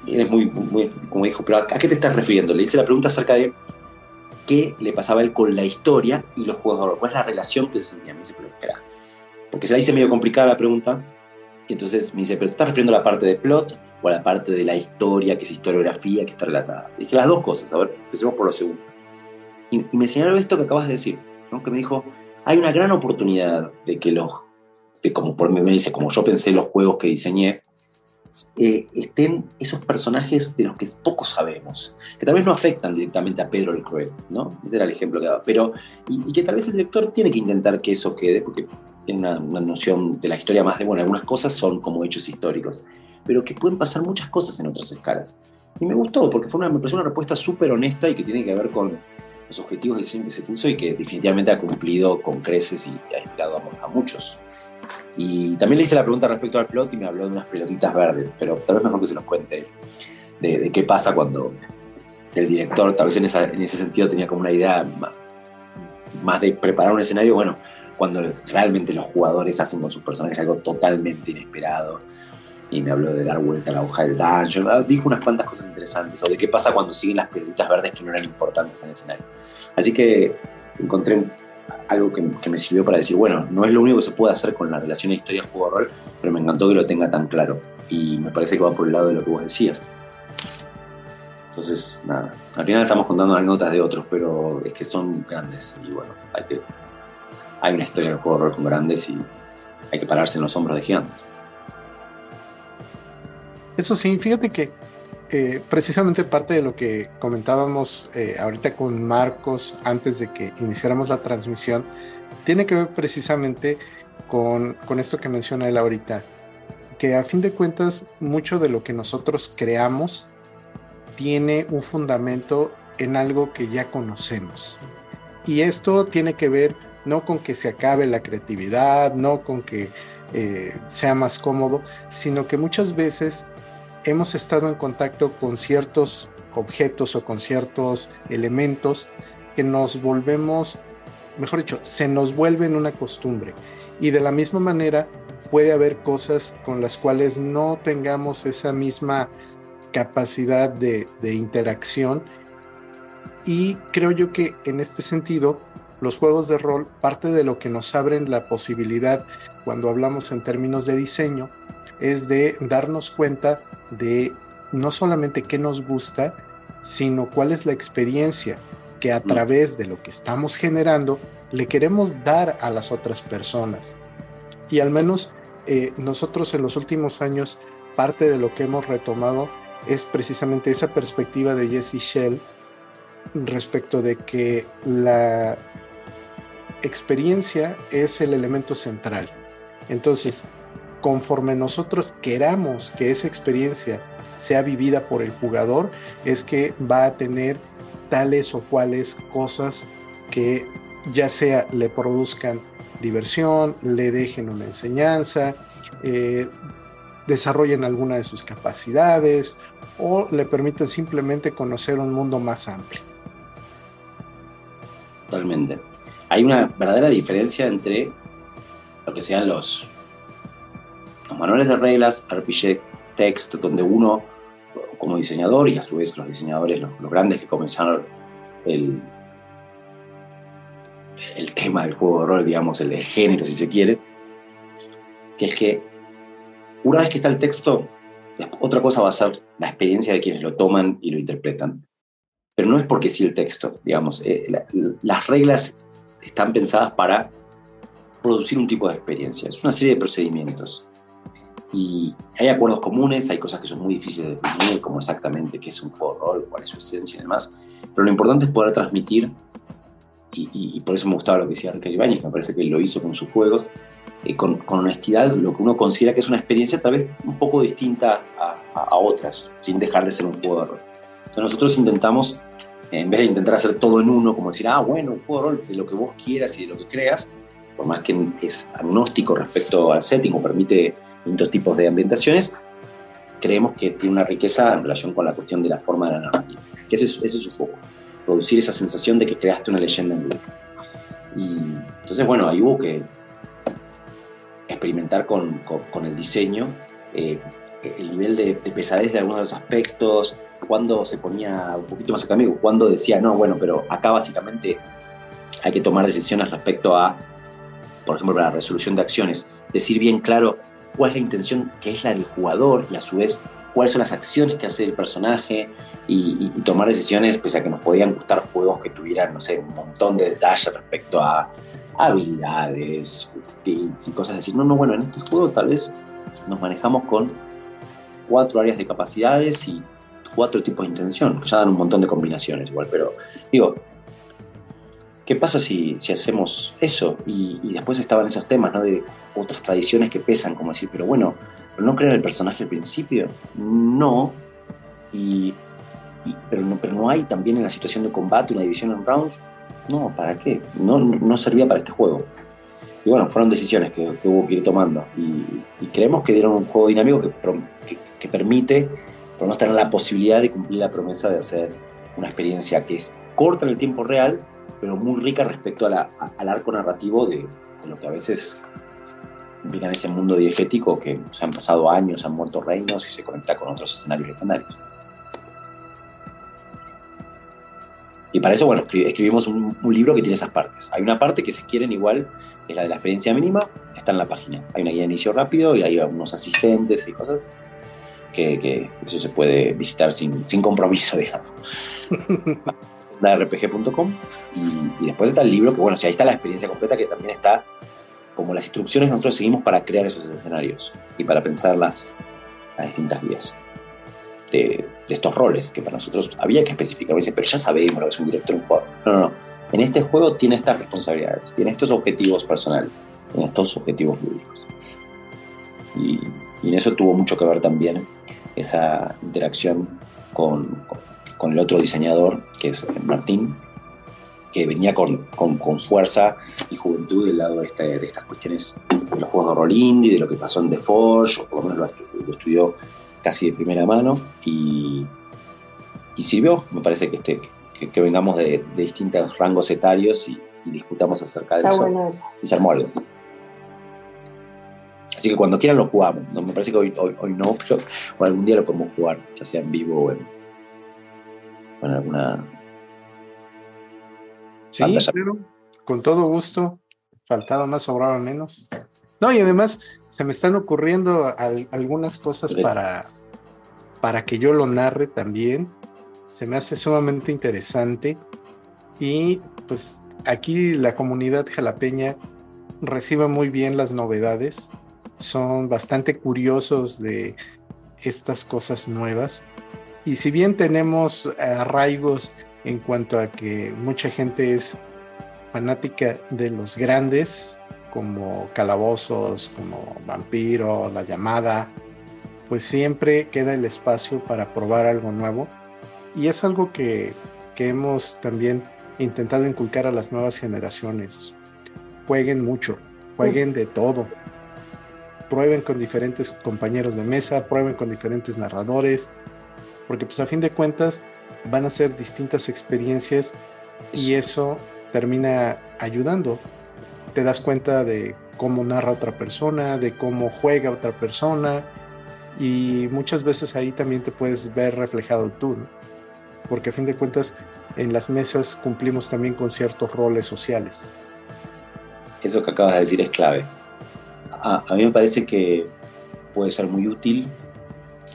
es muy, muy, como dijo, pero ¿a qué te estás refiriendo? Le hice la pregunta acerca de qué le pasaba a él con la historia y los juegos de rol, cuál es la relación que se sentía. Me dice, pero espera, porque se la hice medio complicada la pregunta, y entonces me dice, pero ¿te estás refiriendo a la parte de plot o a la parte de la historia, que es historiografía, que está relatada? dije, las dos cosas, a ver, empecemos por lo segundo. Y, me señaló esto que acabas de decir, ¿no? que me dijo, hay una gran oportunidad de que los, de como por me dice, como yo pensé los juegos que diseñé, eh, estén esos personajes de los que poco sabemos, que tal vez no afectan directamente a Pedro el Cruel, ¿no? Ese era el ejemplo que daba, pero, y, y que tal vez el director tiene que intentar que eso quede, porque tiene una, noción de la historia más de, bueno, algunas cosas son como hechos históricos, pero que pueden pasar muchas cosas en otras escalas. Y me gustó, porque fue una, me pareció una respuesta súper honesta y que tiene que ver con los objetivos de diseño que se puso y que definitivamente ha cumplido con creces y ha inspirado a, muchos. Y también le hice la pregunta respecto al plot y me habló de unas pelotitas verdes, pero tal vez mejor que se los cuente de, de qué pasa cuando el director, tal vez en, en, ese sentido tenía como una idea más, de preparar un escenario, bueno, cuando realmente los jugadores hacen con sus personajes algo totalmente inesperado. Y me habló de dar vuelta a la hoja del dungeon. Ah, dijo unas cuantas cosas interesantes. O de qué pasa cuando siguen las pelotitas verdes que no eran importantes en el escenario. Así que encontré algo que, me sirvió para decir, bueno, no es lo único que se puede hacer con la relación de historia-juego-rol, pero me encantó que lo tenga tan claro. Y me parece que va por el lado de lo que vos decías. Entonces, nada, al final estamos contando anécdotas de otros, pero es que son grandes y bueno, hay que hay una historia del juego de rol con grandes y hay que pararse en los hombros de gigantes. Eso sí, fíjate que precisamente parte de lo que comentábamos eh, ahorita con Marcos antes de que iniciáramos la transmisión, tiene que ver precisamente con, con esto que menciona él ahorita, que a fin de cuentas mucho de lo que nosotros creamos tiene un fundamento en algo que ya conocemos. Y esto tiene que ver no con que se acabe la creatividad, no con que eh, sea más cómodo, sino que muchas veces hemos estado en contacto con ciertos objetos o con ciertos elementos que nos volvemos, mejor dicho, se nos vuelven una costumbre. Y de la misma manera puede haber cosas con las cuales no tengamos esa misma capacidad de, de interacción. Y creo yo que en este sentido, los juegos de rol, parte de lo que nos abren la posibilidad cuando hablamos en términos de diseño, es de darnos cuenta de no solamente qué nos gusta, sino cuál es la experiencia que a mm. través de lo que estamos generando le queremos dar a las otras personas. Y al menos eh, nosotros en los últimos años, parte de lo que hemos retomado es precisamente esa perspectiva de Jesse Shell respecto de que la experiencia es el elemento central. Entonces, conforme nosotros queramos que esa experiencia sea vivida por el jugador, es que va a tener tales o cuales cosas que ya sea le produzcan diversión, le dejen una enseñanza, eh, desarrollen alguna de sus capacidades o le permiten simplemente conocer un mundo más amplio. Totalmente. Hay una verdadera diferencia entre lo que sean los, los manuales de reglas, RPG text, donde uno como diseñador y a su vez los diseñadores, los, grandes que comenzaron el, el tema del juego de rol, digamos, el, género si se quiere, que es que una vez que está el texto, otra cosa va a ser la experiencia de quienes lo toman y lo interpretan. Pero no es porque sí el texto, digamos, eh, las reglas están pensadas para producir un tipo de experiencia, es una serie de procedimientos. Y hay acuerdos comunes, hay cosas que son muy difíciles de definir, como exactamente qué es un juego de rol, cuál es su esencia y demás. Pero lo importante es poder transmitir, y, por eso me gustaba lo que decía Ricardo Ibáñez, que me parece que lo hizo con sus juegos, eh, con, honestidad, lo que uno considera que es una experiencia tal vez un poco distinta a, a, otras, sin dejar de ser un juego de rol. Entonces nosotros intentamos, en vez de intentar hacer todo en uno, como decir, ah, bueno, un juego de rol de lo que vos quieras y de lo que creas, por más que es agnóstico respecto al setting o permite distintos tipos de ambientaciones, creemos que tiene una riqueza en relación con la cuestión de la forma de la narrativa, que ese, ese es su foco, producir esa sensación de que creaste una leyenda en vivo. Y entonces, bueno, ahí hubo que experimentar con, con, el diseño, eh, el nivel de, pesadez de algunos de los aspectos, cuando se ponía un poquito más acá cuando decía, no, bueno, pero acá básicamente hay que tomar decisiones respecto a, por ejemplo, la resolución de acciones, decir bien claro cuál es la intención que es la del jugador y a su vez cuáles son las acciones que hace el personaje y, tomar decisiones, pese a que nos podían gustar juegos que tuvieran, no sé, un montón de detalles respecto a habilidades, y cosas así. No, no, bueno, en este juego tal vez nos manejamos con cuatro áreas de capacidades y cuatro tipos de intención, que ya dan un montón de combinaciones igual, pero digo, ¿Qué pasa si, hacemos eso? Y, después estaban esos temas, ¿no? De otras tradiciones que pesan, como decir, pero bueno, ¿no crear el personaje al principio? No. Y, pero, no, pero no hay también en la situación de combate una división en rounds. No, ¿para qué? No, no servía para este juego. Y bueno, fueron decisiones que, hubo que ir tomando. Y, creemos que dieron un juego dinámico que, que, permite, por no tener la posibilidad de cumplir la promesa de hacer una experiencia que es corta en el tiempo real, pero muy rica respecto al arco narrativo de, lo que a veces implica en ese mundo diegético que se han pasado años, han muerto reinos y se conecta con otros escenarios legendarios. Y para eso, bueno, escribimos un, libro que tiene esas partes. Hay una parte que si quieren igual es la de la experiencia mínima, está en la página. Hay una guía de inicio rápido y hay unos asistentes y cosas que, que eso se puede visitar sin, sin compromiso, digamos. rpg.com y, y, después está el libro que bueno, si ahí está la experiencia completa que también está como las instrucciones nosotros seguimos para crear esos escenarios y para pensar las, las distintas vías de, estos roles que para nosotros había que especificar, dice, pero ya sabemos lo que es un director un juego. No, no, no. En este juego tiene estas responsabilidades, tiene estos objetivos personales, tiene estos objetivos públicos. Y, y en eso tuvo mucho que ver también esa interacción con el otro diseñador, que es Martín, que venía con, con, fuerza y juventud del lado de, este, de, estas cuestiones de los juegos de rol indie, de lo que pasó en The Forge, o por lo menos lo, estudió casi de primera mano, y, y sirvió, me parece que, este, que, vengamos de, distintos rangos etarios y, discutamos acerca de eso, y se armó algo. Así que cuando quieran lo jugamos. No, me parece que hoy, hoy, hoy no, pero algún día lo podemos jugar, ya sea en vivo o en, con alguna. Sí, con todo gusto. Faltaba más, sobraba menos. No, y además se me están ocurriendo algunas cosas para, para que yo lo narre también. Se me hace sumamente interesante. Y pues aquí la comunidad jalapeña recibe muy bien las novedades. Son bastante curiosos de estas cosas nuevas. Y si bien tenemos arraigos en cuanto a que mucha gente es fanática de los grandes, como Calabozos, como Vampiro, La Llamada, pues siempre queda el espacio para probar algo nuevo. Y es algo que, que hemos también intentado inculcar a las nuevas generaciones. Jueguen mucho, jueguen de todo. Prueben con diferentes compañeros de mesa, prueben con diferentes narradores, porque pues a fin de cuentas van a ser distintas experiencias y eso termina ayudando. Te das cuenta de cómo narra otra persona, de cómo juega otra persona y muchas veces ahí también te puedes ver reflejado tú, porque a fin de cuentas en las mesas cumplimos también con ciertos roles sociales. Eso que acabas de decir es clave. A, mí me parece que puede ser muy útil,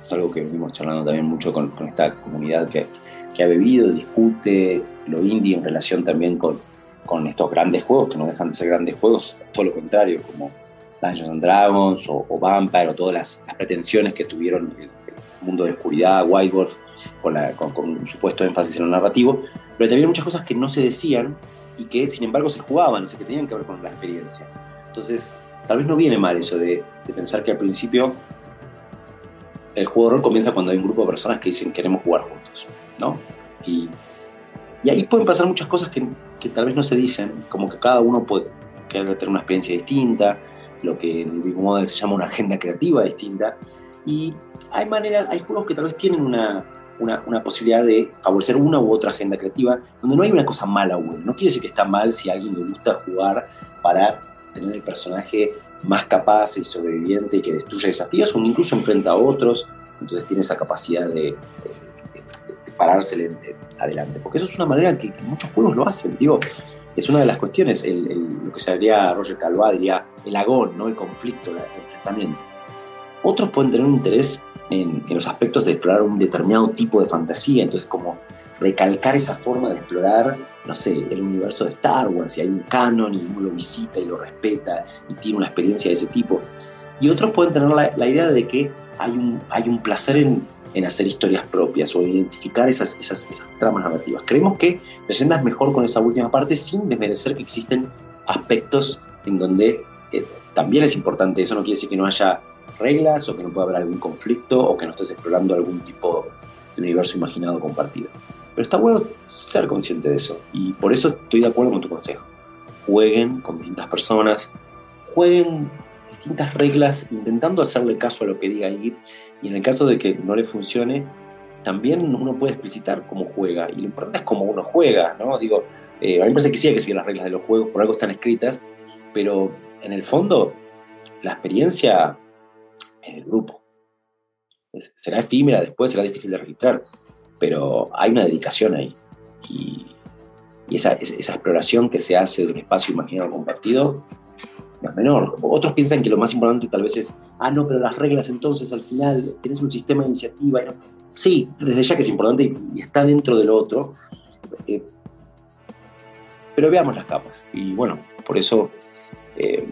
es algo que vimos charlando también mucho con, esta comunidad que, que, ha bebido, discute lo indie en relación también con, con estos grandes juegos, que no dejan de ser grandes juegos, todo lo contrario, como Dungeons and Dragons o, Vampire o todas las, pretensiones que tuvieron el, mundo de oscuridad, White Wolf, con, con, un supuesto énfasis en lo narrativo, pero también muchas cosas que no se decían y que sin embargo se jugaban, o sea, que tenían que ver con la experiencia. Entonces, tal vez no viene mal eso de, pensar que al principio el juego de rol comienza cuando hay un grupo de personas que dicen queremos jugar juntos, ¿no? Y, y ahí pueden pasar muchas cosas que, que, tal vez no se dicen, como que cada uno puede tener una experiencia distinta, lo que en el Big Model se llama una agenda creativa distinta, y hay maneras, hay juegos que tal vez tienen una, una, posibilidad de favorecer una u otra agenda creativa, donde no hay una cosa mala o buena. No quiere decir que está mal si a alguien le gusta jugar para tener el personaje más capaz y sobreviviente y que destruye desafíos o incluso enfrenta a otros, entonces tiene esa capacidad de, pararse adelante. Porque eso es una manera que, muchos juegos lo hacen. Digo, es una de las cuestiones, lo que se haría Roger Calvá, diría el agón, ¿no? el conflicto, el enfrentamiento. Otros pueden tener un interés en, los aspectos de explorar un determinado tipo de fantasía, entonces como recalcar esa forma de explorar, no sé, el universo de Star Wars, y hay un canon y uno lo visita y lo respeta y tiene una experiencia de ese tipo. Y otros pueden tener la, idea de que hay un, hay un placer en, en, hacer historias propias o identificar esas, esas, esas tramas narrativas. Creemos que Leyenda es mejor con esa última parte sin desmerecer que existen aspectos en donde eh, también es importante, eso no quiere decir que no haya reglas o que no pueda haber algún conflicto o que no estés explorando algún tipo de universo imaginado compartido. Pero está bueno ser consciente de eso y por eso estoy de acuerdo con tu consejo. Jueguen con distintas personas, jueguen distintas reglas intentando hacerle caso a lo que diga ahí y en el caso de que no le funcione, también uno puede explicitar cómo juega y lo importante es cómo uno juega, ¿no? Digo, eh, a mí me parece que sí hay que seguir las reglas de los juegos, por algo están escritas, pero en el fondo la experiencia en el grupo. Será efímera después, será difícil de registrar, pero hay una dedicación ahí. Y, esa, esa, exploración que se hace del espacio imaginado compartido no es menor. Otros piensan que lo más importante tal vez es, ah, no, pero las reglas entonces al final tienes un sistema de iniciativa. Sí, desde ya que es importante y, está dentro del otro. Eh, pero veamos las capas. Y bueno, por eso eh,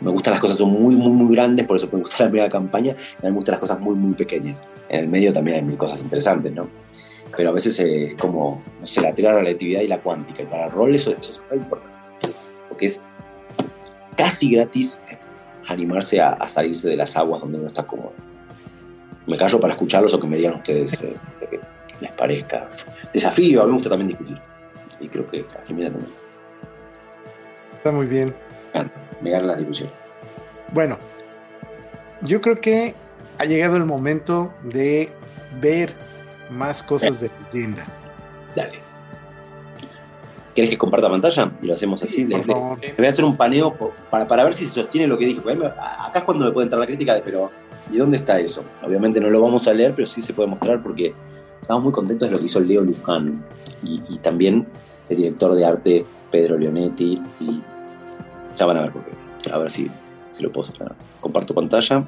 me gustan las cosas son muy, muy, muy grandes, por eso me gusta la primera campaña, y me gustan las cosas muy, muy pequeñas. En el medio también hay mil cosas interesantes, ¿no? Pero a veces es como, no sé, la teoría de la relatividad y la cuántica, y para el rol eso, es muy importante, porque es casi gratis animarse a, salirse de las aguas donde uno está cómodo. Me callo para escucharlos o que me digan ustedes eh, que les parezca. Desafío, a mí me gusta también discutir. Y creo que a Jimena también. Está muy bien me gana la discusión. Bueno, yo creo que ha llegado el momento de ver más cosas de leyenda. Dale. ¿Quieres que comparta pantalla? Y lo hacemos así. les, voy a hacer un paneo para, para ver si se sostiene lo que dije. Acá es cuando me puede entrar la crítica de, pero ¿y dónde está eso? Obviamente no lo vamos a leer, pero sí se puede mostrar porque estamos muy contentos de lo que hizo Leo Luján y, y también el director de arte Pedro Leonetti y ya van a ver por qué. A ver si, si lo puedo hacer. Comparto pantalla.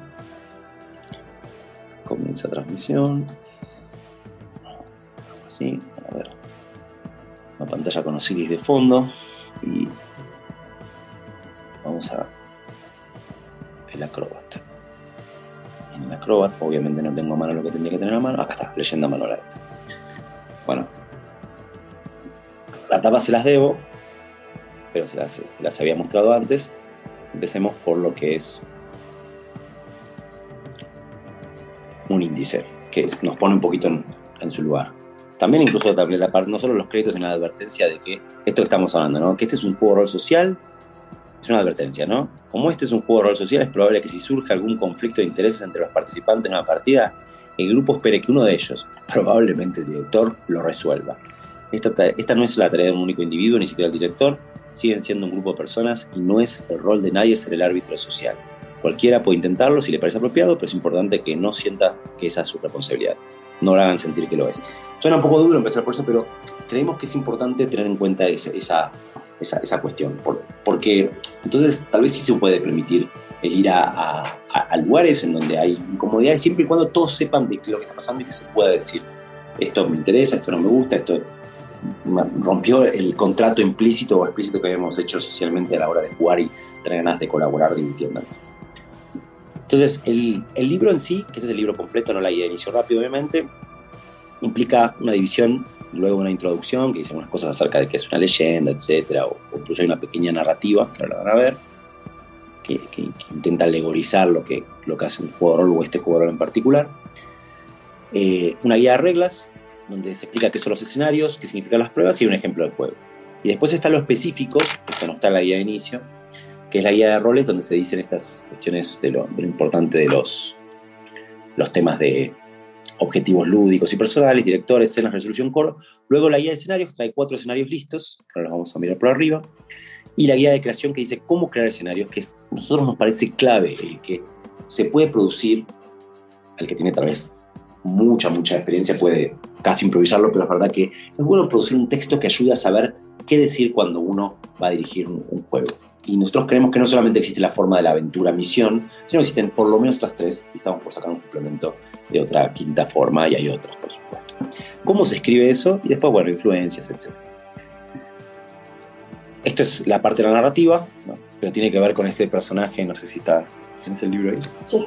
Comienza transmisión. Así, a ver. Una pantalla con Osiris de fondo. Y vamos a el acrobat. en el Acrobat. Obviamente no tengo a mano lo que tendría que tener a mano. Acá está, leyenda manual. Bueno, la tapa se las debo, pero se las, se las había mostrado antes. Empecemos por lo que es un índice, que nos pone un poquito en, en su lugar. También incluso la no solo los créditos, sino la advertencia de que esto que estamos hablando, ¿no? que este es un juego de rol social, es una advertencia, ¿no? Como este es un juego de rol social, es probable que si surge algún conflicto de intereses entre los participantes en una partida, el grupo espere que uno de ellos, probablemente el director, lo resuelva. Esta, esta no es la tarea de un único individuo, ni siquiera el director, siguen siendo un grupo de personas y no es el rol de nadie ser el árbitro social. Cualquiera puede intentarlo si le parece apropiado, pero es importante que no sienta que esa es su responsabilidad. No lo hagan sentir que lo es. Suena un poco duro empezar por eso, pero creemos que es importante tener en cuenta esa, esa, esa, cuestión. porque entonces tal vez sí se puede permitir el ir a, a, lugares en donde hay incomodidades siempre y cuando todos sepan de lo que está pasando y que se pueda decir esto me interesa, esto no me gusta, esto rompió el contrato implícito o explícito que habíamos hecho socialmente a la hora de jugar y tener ganas de colaborar divirtiéndonos. Entonces, el, el, libro en sí, que este es el libro completo, no la guía de inicio rápido, obviamente, implica una división, luego una introducción que dice algunas cosas acerca de qué es una leyenda, etcétera, o, incluso hay una pequeña narrativa, que ahora la van a ver, que, que, intenta alegorizar lo que, lo que hace un jugador o este jugador en particular. Eh, una guía de reglas, donde se explica qué son los escenarios, qué significan las pruebas y un ejemplo del juego. Y después está lo específico, que no está en la guía de inicio, que es la guía de roles, donde se dicen estas cuestiones de lo, importante de los, los temas de objetivos lúdicos y personales, directores, escenas, resolución, coro. Luego la guía de escenarios trae cuatro escenarios listos, que ahora los vamos a mirar por arriba. Y la guía de creación que dice cómo crear escenarios, que es, a nosotros nos parece clave el que se puede producir, el que tiene tal vez mucha, mucha experiencia puede casi improvisarlo, pero es verdad que es bueno producir un texto que ayude a saber qué decir cuando uno va a dirigir un, juego. Y nosotros creemos que no solamente existe la forma de la aventura-misión, sino que existen por lo menos otras tres, y estamos por sacar un suplemento de otra quinta forma, y hay otras, por supuesto. ¿Cómo se escribe eso? Y después, bueno, influencias, etc. Esto es la parte de la narrativa, pero tiene que ver con ese personaje, no sé si está, ¿tienes el libro ahí? Sí.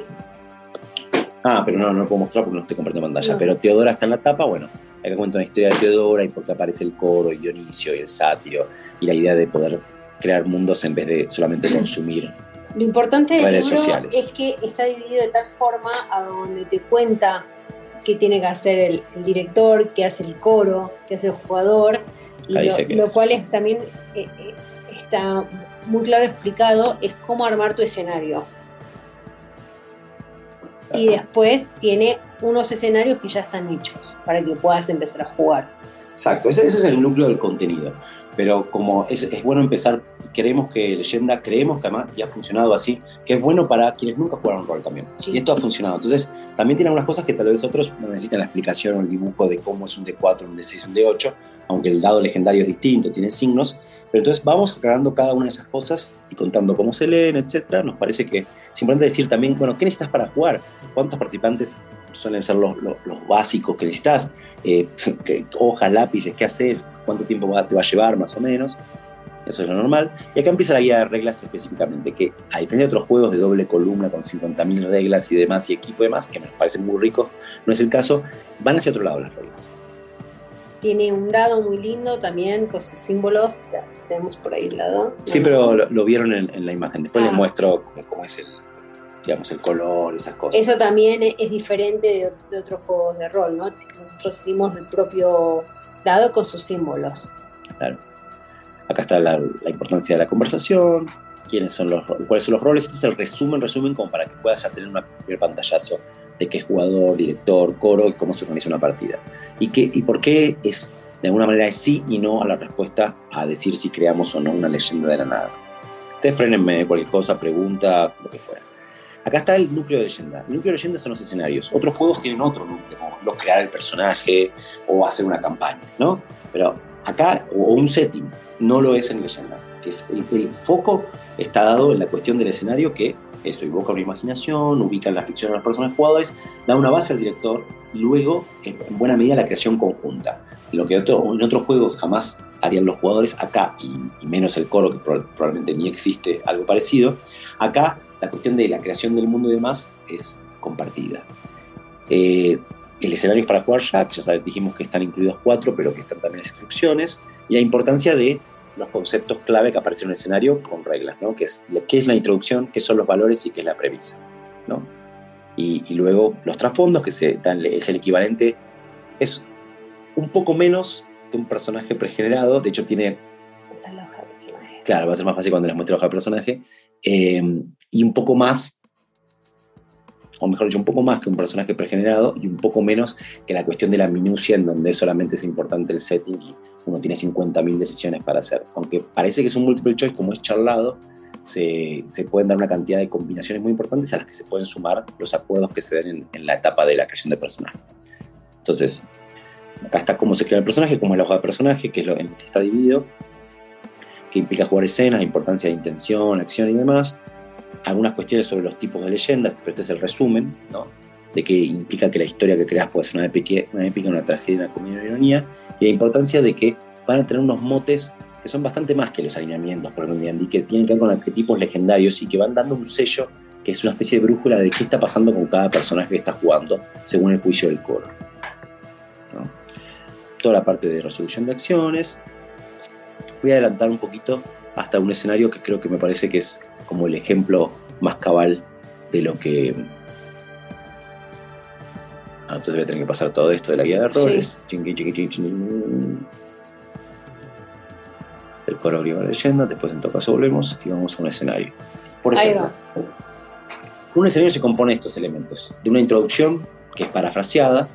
Ah, pero no, no lo puedo mostrar porque no estoy compartiendo pantalla. Pero Teodora está en la tapa, bueno, acá cuento una historia de Teodora y por qué aparece el coro y Dionisio y el sátiro y la idea de poder crear mundos en vez de solamente consumir. Lo importante del libro sociales. es que está dividido de tal forma a donde te cuenta qué tiene que hacer el, director, qué hace el coro, qué hace el jugador, y lo, cual es también eh, eh, está muy claro explicado, es cómo armar tu escenario y después tiene unos escenarios que ya están hechos para que puedas empezar a jugar. Exacto, ese, es el núcleo del contenido. Pero como es, es, bueno empezar, queremos que Leyenda, creemos que además ya ha funcionado así, que es bueno para quienes nunca jugaron rol también. Y esto ha funcionado. Entonces, también tiene algunas cosas que tal vez otros no necesitan la explicación o el dibujo de cómo es un D4, un D6, un D8, aunque el dado legendario es distinto, tiene signos, pero entonces vamos aclarando cada una de esas cosas y contando cómo se leen, etcétera. Nos parece que es importante decir también, bueno, ¿qué necesitas para jugar? ¿Cuántos participantes suelen ser los, los, básicos que necesitas? Eh, hojas, lápices, ¿qué haces? ¿Cuánto tiempo te va a llevar más o menos? Eso es lo normal. Y acá empieza la guía de reglas específicamente, que a diferencia de otros juegos de doble columna con 50.000 reglas y demás y equipo y demás, que me parecen muy ricos, no es el caso, van hacia otro lado las reglas. Tiene un dado muy lindo también con sus símbolos tenemos por ahí el lado. Sí, pero lo, vieron en, la imagen. Después les ah. muestro cómo, es el, digamos, el color, esas cosas. Eso también es diferente de, otros juegos de rol, ¿no? Nosotros hicimos el propio dado con sus símbolos. Claro. Acá está la, importancia de la conversación, quiénes son los, cuáles son los roles. Este es el resumen, resumen, como para que puedas ya tener un primer pantallazo de qué jugador, director, coro y cómo se organiza una partida. Y, qué, y por qué es de alguna manera es sí y no a la respuesta a decir si creamos o no una leyenda de la nada. Ustedes frenenme cualquier cosa, pregunta, lo que fuera. Acá está el núcleo de leyenda. El núcleo de leyenda son los escenarios. Otros juegos tienen otro núcleo, como crear el personaje o hacer una campaña, ¿no? Pero acá, o un setting, no lo es en leyenda. Es el, foco está dado en la cuestión del escenario que eso invoca una imaginación, ubica la ficción de los personajes jugadores, da una base al director y luego, en buena medida, la creación conjunta lo que otro, en otros juegos jamás harían los jugadores, acá, y, menos el coro, que probablemente ni existe algo parecido, acá la cuestión de la creación del mundo y demás es compartida. Eh, el escenario es para jugar Jack, ya sabes, dijimos que están incluidos cuatro, pero que están también las instrucciones, y la importancia de los conceptos clave que aparecen en el escenario con reglas, ¿no? que es, qué es la introducción, qué son los valores y qué es la premisa. ¿no? Y, luego los trasfondos, que se dan, es el equivalente, es un poco menos que un personaje pregenerado, de hecho tiene... Claro, va a ser más fácil cuando les muestre la hoja de personaje, eh, y un poco más o mejor dicho, un poco más que un personaje pregenerado y un poco menos que la cuestión de la minucia en donde solamente es importante el setting y uno tiene 50.000 decisiones para hacer. Aunque parece que es un multiple choice, como es charlado, se, se, pueden dar una cantidad de combinaciones muy importantes a las que se pueden sumar los acuerdos que se den en, la etapa de la creación de personaje. Entonces, acá está cómo se crea el personaje, cómo es la hoja de personaje, que es lo en que está dividido, que implica jugar escenas, la importancia de intención, acción y demás algunas cuestiones sobre los tipos de leyendas, pero este es el resumen, ¿no? de que implica que la historia que creas puede ser una épica, una, épica, una tragedia, una comedia, una ironía, y la importancia de que van a tener unos motes que son bastante más que los alineamientos, por ejemplo, y que tienen que ver con arquetipos legendarios y que van dando un sello que es una especie de brújula de qué está pasando con cada personaje que está jugando, según el juicio del coro. Toda la parte de resolución de acciones. Voy a adelantar un poquito hasta un escenario que creo que me parece que es como el ejemplo más cabal de lo que... Ah, entonces voy a tener que pasar todo esto de la guía de errores. el coro griego leyenda, después en todo caso volvemos y vamos a un escenario. Por ejemplo, un escenario se compone de estos elementos, de una introducción que es parafraseada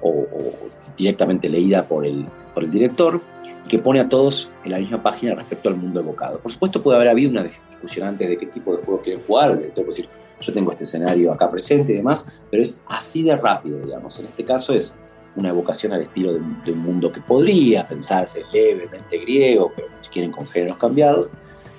o, o directamente leída por el, por el director, que pone a todos en la misma página respecto al mundo evocado. Por supuesto puede haber habido una discusión antes de qué tipo de juego quieren jugar, el director puede decir, yo tengo este escenario acá presente y demás, pero es así de rápido, digamos. En este caso es una evocación al estilo de, un mundo que podría pensarse levemente griego, pero si quieren con géneros cambiados.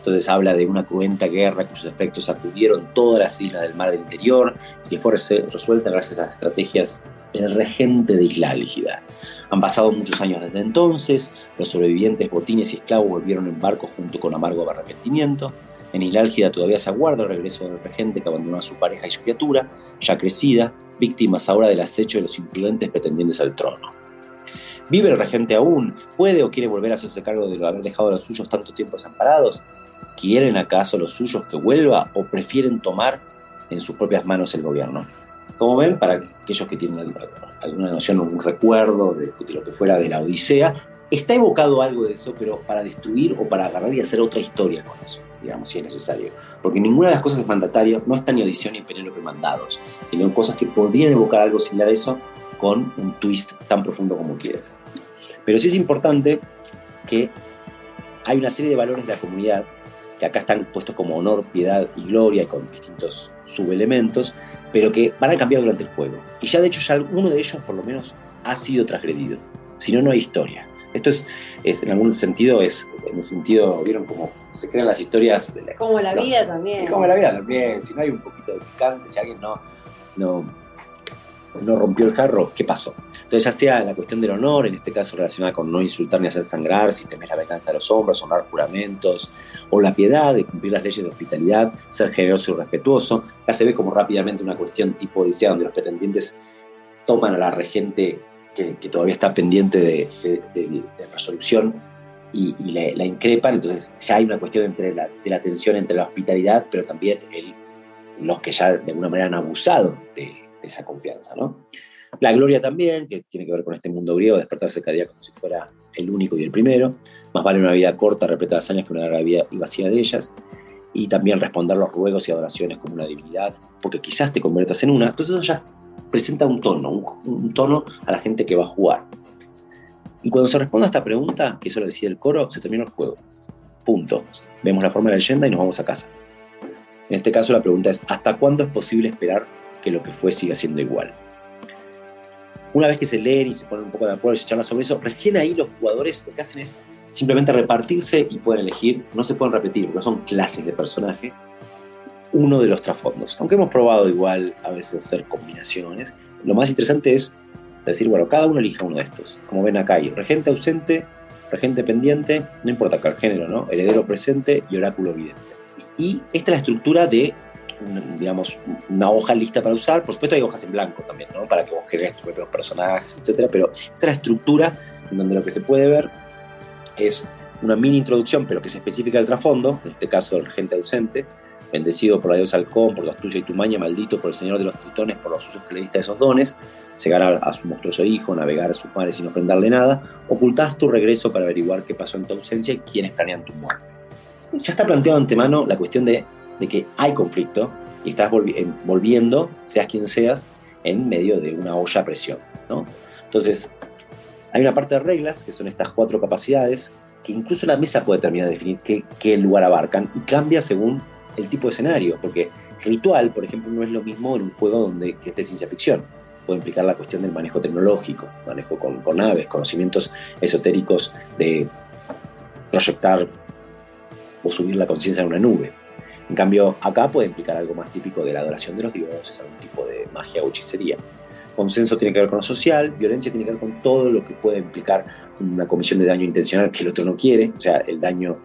Entonces habla de una cruenta guerra cuyos efectos sacudieron todas las islas del mar del interior y que fue resuelta gracias a estrategias del regente de Isla Álgida. Han pasado muchos años desde entonces, los sobrevivientes botines y esclavos volvieron en barco junto con amargo arrepentimiento. En Ilálgida todavía se aguarda el regreso del regente que abandonó a su pareja y su criatura, ya crecida, víctimas ahora del acecho de los imprudentes pretendientes al trono. ¿Vive el regente aún? ¿Puede o quiere volver a hacerse cargo de haber dejado a los suyos tanto tiempo desamparados? ¿Quieren acaso los suyos que vuelva o prefieren tomar en sus propias manos el gobierno? Como ven, para aquellos que tienen alguna noción un recuerdo de, lo que fuera de la Odisea, está evocado algo de eso, pero para destruir o para agarrar y hacer otra historia con eso, digamos, si es necesario. Porque ninguna de las cosas es mandataria, no está ni Odisea ni Penélope mandados, sino cosas que podrían evocar algo similar a eso con un twist tan profundo como quieras. Pero sí es importante que hay una serie de valores de la comunidad que acá están puestos como honor, piedad y gloria, y con distintos subelementos, pero que van a cambiar durante el juego. Y ya de hecho ya uno de ellos por lo menos ha sido transgredido. Si no, no hay historia. Esto es, es, en algún sentido, es en el sentido, ¿vieron cómo se crean las historias? como la vida también. Como la vida también. Si no hay un poquito de picante, si alguien no, no, no rompió el jarro, ¿qué pasó? Entonces, ya sea la cuestión del honor, en este caso relacionada con no insultar ni hacer sangrar, si temes la venganza de los hombres, honrar juramentos, o la piedad de cumplir las leyes de hospitalidad, ser generoso y respetuoso. Ya se ve como rápidamente una cuestión tipo Odisea, donde los pretendientes toman a la regente que, todavía está pendiente de, resolución y, la, increpan. Entonces, ya hay una cuestión entre la, de la tensión entre la hospitalidad, pero también el, los que ya de alguna manera han abusado de, esa confianza, ¿no? La gloria también, que tiene que ver con este mundo griego, despertarse cada día como si fuera el único y el primero. Más vale una vida corta, repleta de hazañas, que una larga vida y vacía de ellas. Y también responder los ruegos y adoraciones como una divinidad, porque quizás te conviertas en una. Entonces eso ya presenta un tono, un, tono a la gente que va a jugar. Y cuando se responde a esta pregunta, que eso lo decía el coro, se termina el juego. Punto. Vemos la forma de la leyenda y nos vamos a casa. En este caso la pregunta es, ¿hasta cuándo es posible esperar que lo que fue siga siendo igual? Una vez que se leen y se ponen un poco de acuerdo y se charla sobre eso, recién ahí los jugadores lo que hacen es simplemente repartirse y pueden elegir, no se pueden repetir, porque son clases de personaje, uno de los trasfondos. Aunque hemos probado igual a veces hacer combinaciones, lo más interesante es decir, bueno, cada uno elija uno de estos. Como ven acá hay regente ausente, regente pendiente, no importa acá el género, ¿no? Heredero presente y oráculo vidente. Y esta es la estructura de digamos, una hoja lista para usar. Por supuesto hay hojas en blanco también, ¿no? Para que vos generes tus propios personajes, etcétera. Pero esta es la estructura en donde lo que se puede ver es una mini introducción, pero que se especifica del trasfondo, en este caso el gente ausente, bendecido por la diosa Halcón, por la tuya y tu maña, maldito por el señor de los tritones, por los usos que le diste a esos dones, cegar a, su monstruoso hijo, navegar a sus mares sin ofrendarle nada, ocultás tu regreso para averiguar qué pasó en tu ausencia y quiénes planean tu muerte. Ya está planteado antemano la cuestión de, que hay conflicto y estás volviendo, seas quien seas, en medio de una olla a presión. ¿no? Entonces, hay una parte de reglas, que son estas cuatro capacidades, que incluso la mesa puede terminar de definir qué, qué lugar abarcan y cambia según el tipo de escenario, porque ritual, por ejemplo, no es lo mismo en un juego donde que de ciencia ficción. Puede implicar la cuestión del manejo tecnológico, manejo con, con naves, conocimientos esotéricos de proyectar o subir la conciencia en una nube. En cambio, acá puede implicar algo más típico de la adoración de los dioses, algún tipo de magia o hechicería. Consenso tiene que ver con lo social, violencia tiene que ver con todo lo que puede implicar una comisión de daño intencional que el otro no quiere, o sea, el daño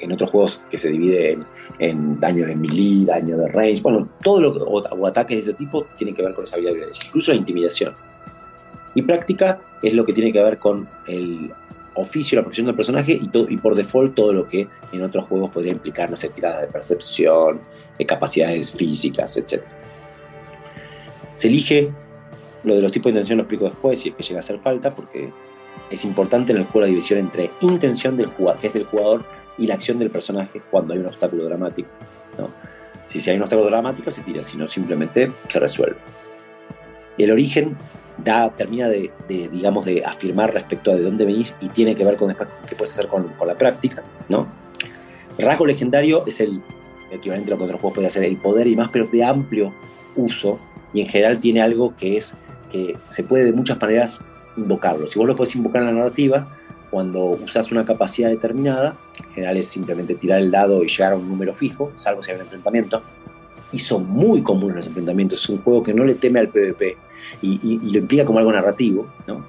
en otros juegos que se divide en, daño de melee, daño de range, bueno, todo lo o, ataques de ese tipo tienen que ver con esa habilidad de incluso la intimidación. Y práctica es lo que tiene que ver con el oficio, la profesión del personaje y, por default todo lo que en otros juegos podría implicar, no sé, tiradas de percepción, de capacidades físicas, etc. Se elige lo de los tipos de intención lo explico después si es que llega a hacer falta, porque es importante en el juego la división entre intención del jugador, que es del jugador, y la acción del personaje cuando hay un obstáculo dramático. ¿no? Si, si hay un obstáculo dramático se tira, si no simplemente se resuelve. El origen da, termina de, digamos, de afirmar respecto a de dónde venís y tiene que ver con qué puedes hacer con, con, la práctica, ¿no? Rasgo legendario es el equivalente a lo que otros juegos pueden hacer, el poder y más, pero es de amplio uso y en general tiene algo que es que se puede de muchas maneras invocarlo. Si vos lo podés invocar en la narrativa, cuando usas una capacidad determinada, en general es simplemente tirar el dado y llegar a un número fijo, salvo si hay un enfrentamiento, y son muy comunes los enfrentamientos, es un juego que no le teme al PvP y, lo implica como algo narrativo, ¿no?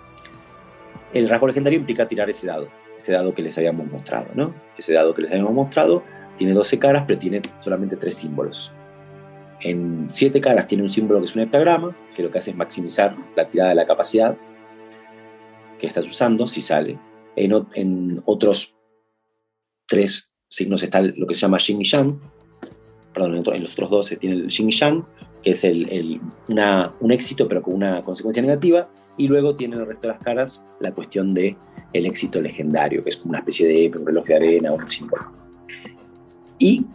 El rasgo legendario implica tirar ese dado, ese dado que les habíamos mostrado, ¿no? Ese dado que les habíamos mostrado tiene 12 caras, pero tiene solamente 3 símbolos. En 7 caras tiene un símbolo que es un heptagrama, que lo que hace es maximizar la tirada de la capacidad que estás usando, si sale. En, otros tres signos está lo que se llama Yin y Yang. Perdón, en, los otros dos se tiene el Yin y Yang, que es el, un éxito pero con una consecuencia negativa. Y luego tiene el resto de las caras la cuestión de el éxito legendario, que es como una especie de un reloj de arena o un símbolo. Y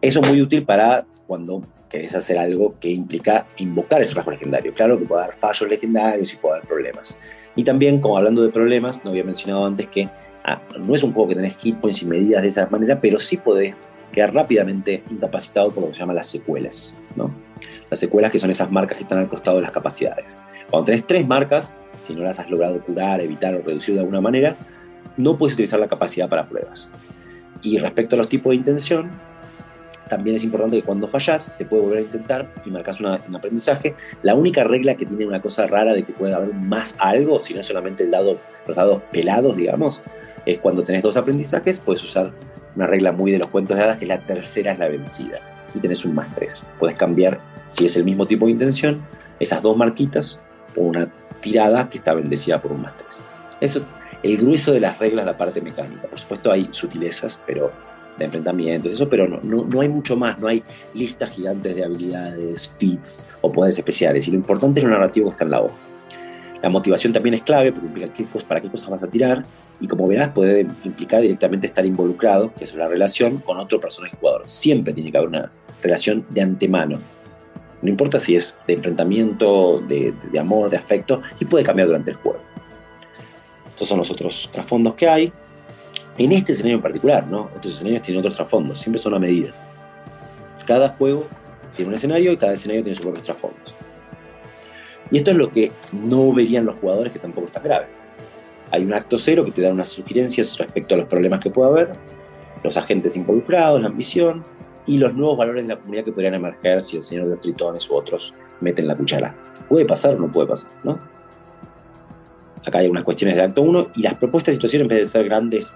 eso es muy útil para cuando querés hacer algo que implica invocar ese rasgo legendario. Claro que puede haber fallos legendarios y puede haber problemas. Y también, como hablando de problemas, no había mencionado antes que ah, no es un juego que tenés hit points y medidas de esa manera, pero sí podés quedar rápidamente incapacitado por lo que se llama las secuelas. ¿no? Las secuelas que son esas marcas que están al costado de las capacidades. Cuando tenés tres marcas, si no las has logrado curar, evitar o reducir de alguna manera, no puedes utilizar la capacidad para pruebas. Y respecto a los tipos de intención, también es importante que cuando fallas se puede volver a intentar y marcas un aprendizaje. La única regla que tiene una cosa rara de que puede haber más algo, si no es solamente el dado, los dados pelados, digamos, es cuando tenés dos aprendizajes, puedes usar una regla muy de los cuentos de hadas, que es la tercera es la vencida, y tenés un más tres. Puedes cambiar, si es el mismo tipo de intención, esas dos marquitas por una tirada que está bendecida por un más tres. Eso es el grueso de las reglas, la parte mecánica. Por supuesto hay sutilezas, pero de enfrentamientos, eso, pero no, no, hay mucho más, no hay listas gigantes de habilidades, feats o poderes especiales. Y lo importante es lo narrativo que está en la hoja. La motivación también es clave porque implica qué, para qué cosas vas a tirar y como verás puede implicar directamente estar involucrado, que es una relación con otro personaje jugador. Siempre tiene que haber una relación de antemano. No importa si es de enfrentamiento, de, amor, de afecto, y puede cambiar durante el juego. Estos son los otros trasfondos que hay en este escenario en particular, ¿no? Estos escenarios tienen otros trasfondos, siempre son a medida. Cada juego tiene un escenario y cada escenario tiene sus propios trasfondos. Y esto es lo que no verían los jugadores, que tampoco está grave. Hay un acto cero que te da unas sugerencias respecto a los problemas que pueda haber, los agentes involucrados, la ambición y los nuevos valores de la comunidad que podrían emerger si el Señor de los Tritones u otros meten la cuchara. ¿Puede pasar o no puede pasar? ¿no? Acá hay unas cuestiones de acto 1 y las propuestas de situación, en vez de ser grandes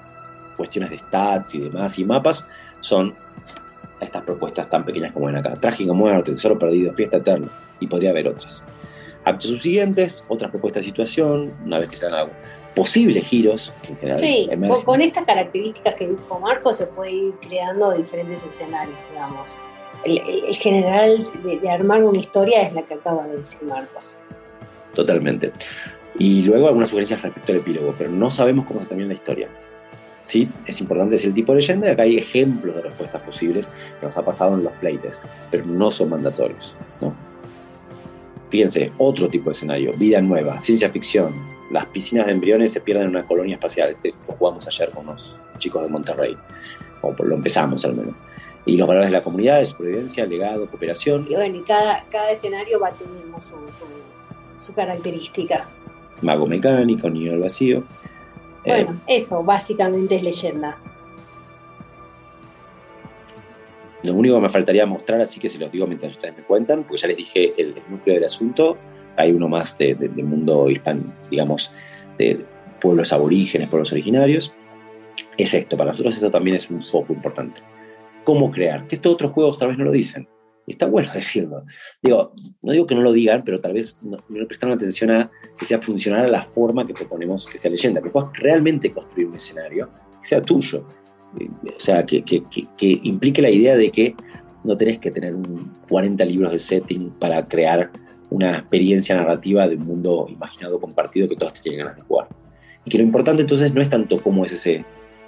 cuestiones de stats y demás y mapas son estas propuestas tan pequeñas como ven acá. Trágica muerte, tesoro perdido, fiesta eterna, y podría haber otras. Actos subsiguientes, otras propuestas de situación, una vez que se hagan posibles giros. sí, con, estas características que dijo Marco se puede ir creando diferentes escenarios, digamos. El, general de, armar una historia es la que acaba de decir Marcos. Totalmente. Y luego algunas sugerencias respecto al epílogo, pero no sabemos cómo se termina la historia. Sí, es importante decir el tipo de leyenda, acá hay ejemplos de respuestas posibles que nos ha pasado en los playtests, pero no son mandatorios. ¿no? Fíjense, otro tipo de escenario, vida nueva, ciencia ficción. Las piscinas de embriones se pierden en una colonia espacial. Este lo jugamos ayer con los chicos de Monterrey, o lo empezamos al menos. Y los valores de la comunidad, de supervivencia, legado, cooperación. Y bueno, y cada, cada escenario va teniendo su, su, su característica. Mago mecánico, niño del vacío. Bueno, eh, eso básicamente es leyenda. Lo único que me faltaría mostrar, así que se los digo mientras ustedes me cuentan, porque ya les dije el, núcleo del asunto. Hay uno más de, del mundo hispano, digamos, de pueblos aborígenes, pueblos originarios. Es esto, para nosotros esto también es un foco importante. ¿Cómo crear? Que estos otros juegos tal vez no lo dicen. Y está bueno decirlo. Digo, no digo que no lo digan, pero tal vez no, no prestaron atención a que sea funcional a la forma que proponemos que sea leyenda, que puedas realmente construir un escenario que sea tuyo, o sea, que, que, que, implique la idea de que no tenés que tener un 40 libros de setting para crear una experiencia narrativa de un mundo imaginado compartido que todos tienen ganas de jugar. Y que lo importante entonces no es tanto cómo es ese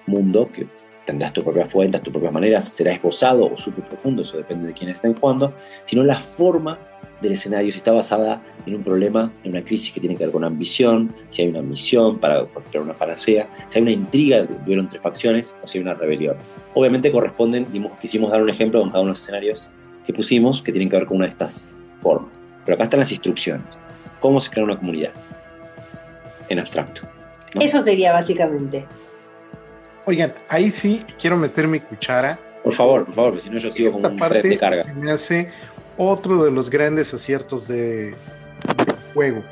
mundo, que tendrás tus propias fuentes, tus propias maneras, será esbozado o súper profundo, eso depende de quién estén jugando, sino la forma del escenario, si está basada en un problema, en una crisis que tiene que ver con ambición, si hay una misión para crear una panacea, si hay una intriga de duelo entre facciones o si hay una rebelión. Obviamente corresponden, dimos, quisimos dar un ejemplo con cada uno de los escenarios que pusimos que tienen que ver con una de estas formas. Pero acá están las instrucciones. ¿Cómo se crea una comunidad? En abstracto. Eso sería básicamente. Oigan, ahí sí quiero meter mi cuchara. Por favor, por favor, porque si no yo sigo con un red de carga. Se me hace otro de los grandes aciertos de, juego.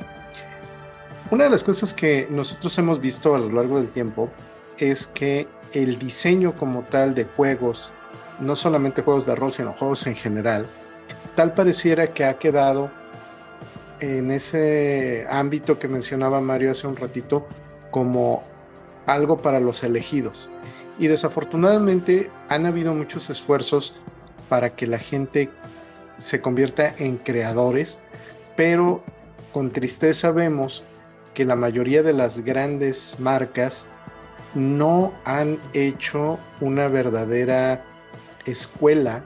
Una de las cosas que nosotros hemos visto a lo largo del tiempo es que el diseño como tal de juegos, no solamente juegos de rol, sino juegos en general, tal pareciera que ha quedado en ese ámbito que mencionaba Mario hace un ratito como algo para los elegidos. Y desafortunadamente han habido muchos esfuerzos para que la gente se convierta en creadores, pero con tristeza vemos que la mayoría de las grandes marcas no han hecho una verdadera escuela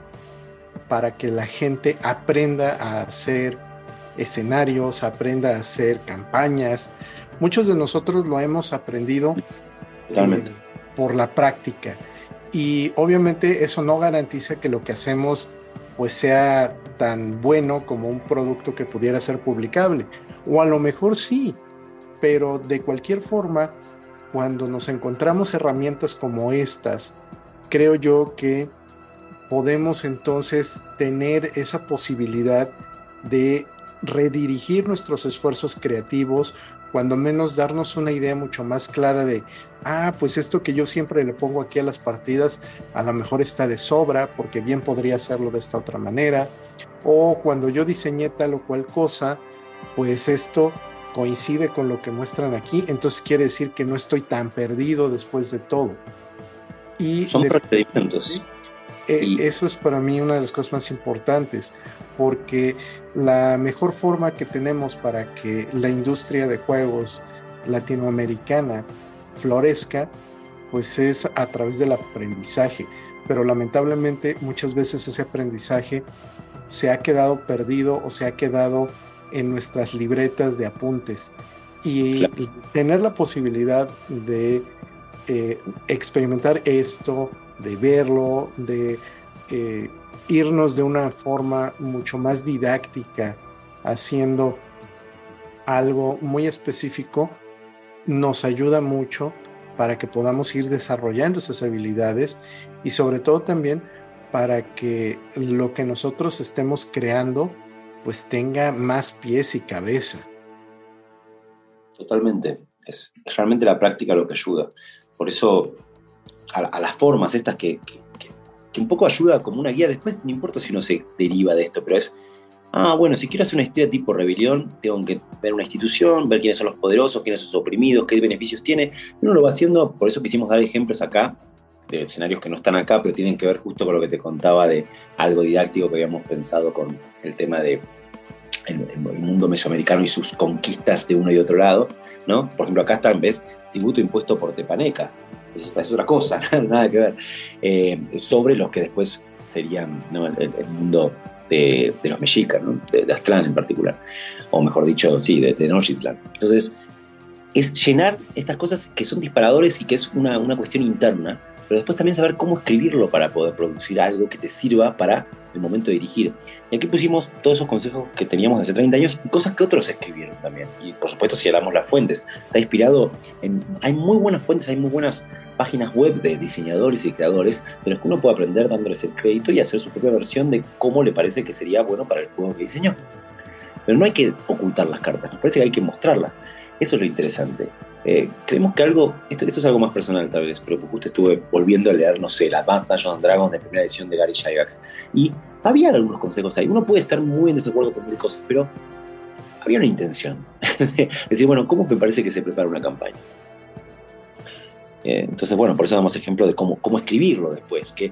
para que la gente aprenda a hacer escenarios, aprenda a hacer campañas. Muchos de nosotros lo hemos aprendido eh, por la práctica y obviamente eso no garantiza que lo que hacemos pues sea tan bueno como un producto que pudiera ser publicable. O a lo mejor sí, pero de cualquier forma, cuando nos encontramos herramientas como estas, creo yo que podemos entonces tener esa posibilidad de redirigir nuestros esfuerzos creativos, cuando menos darnos una idea mucho más clara de, ah, pues esto que yo siempre le pongo aquí a las partidas, a lo mejor está de sobra, porque bien podría hacerlo de esta otra manera, o cuando yo diseñé tal o cual cosa, pues esto coincide con lo que muestran aquí, entonces quiere decir que no estoy tan perdido después de todo. Y Son procedimientos. Eh, eso es para mí una de las cosas más importantes, porque la mejor forma que tenemos para que la industria de juegos latinoamericana florezca, pues es a través del aprendizaje. Pero lamentablemente muchas veces ese aprendizaje se ha quedado perdido o se ha quedado en nuestras libretas de apuntes. Y, tener la posibilidad de eh, experimentar esto, de verlo, de eh, irnos de una forma mucho más didáctica, haciendo algo muy específico, nos ayuda mucho para que podamos ir desarrollando esas habilidades y sobre todo también para que lo que nosotros estemos creando pues tenga más pies y cabeza. Totalmente. Es realmente la práctica lo que ayuda. Por eso a, las formas estas que, que un poco ayuda como una guía. Después, no importa si uno se deriva de esto, pero es, ah, bueno, si quiero hacer una historia tipo rebelión, tengo que ver una institución, ver quiénes son los poderosos, quiénes son los oprimidos, qué beneficios tiene. Uno lo va haciendo, por eso quisimos dar ejemplos acá de escenarios que no están acá, pero tienen que ver justo con lo que te contaba de algo didáctico que habíamos pensado con el tema de el, mundo mesoamericano y sus conquistas de uno y otro lado, ¿no? Por ejemplo, acá está, ¿ves? Tributo impuesto por Tepaneca, es, es otra cosa, nada que ver, eh, sobre los que después serían el, mundo de, los mexicas, ¿no? de, de, Aztlán en particular, o mejor dicho, sí, de Tenochtitlan. Entonces, es llenar estas cosas que son disparadores y que es una, una cuestión interna, pero después también saber cómo escribirlo para poder producir algo que te sirva para el momento de dirigir. Y aquí pusimos todos esos consejos que teníamos hace 30 años y cosas que otros escribieron también. Y por supuesto, si hablamos las fuentes, está inspirado en. Hay muy buenas fuentes, hay muy buenas páginas web de diseñadores y creadores, pero es que uno puede aprender dándoles el crédito y hacer su propia versión de cómo le parece que sería bueno para el juego que diseñó. Pero no hay que ocultar las cartas, nos parece que hay que mostrarlas. Eso es lo interesante. Eh, creemos que algo, esto, esto, es algo más personal tal vez, pero justo estuve volviendo a leer, no sé, la Advanced Dungeons Dragons de primera edición de Gary Gygax y había algunos consejos ahí. Uno puede estar muy en desacuerdo con mil cosas, pero había una intención. decir, bueno, ¿cómo me parece que se prepara una campaña? Eh, entonces, bueno, por eso damos ejemplo de cómo, cómo escribirlo después, que,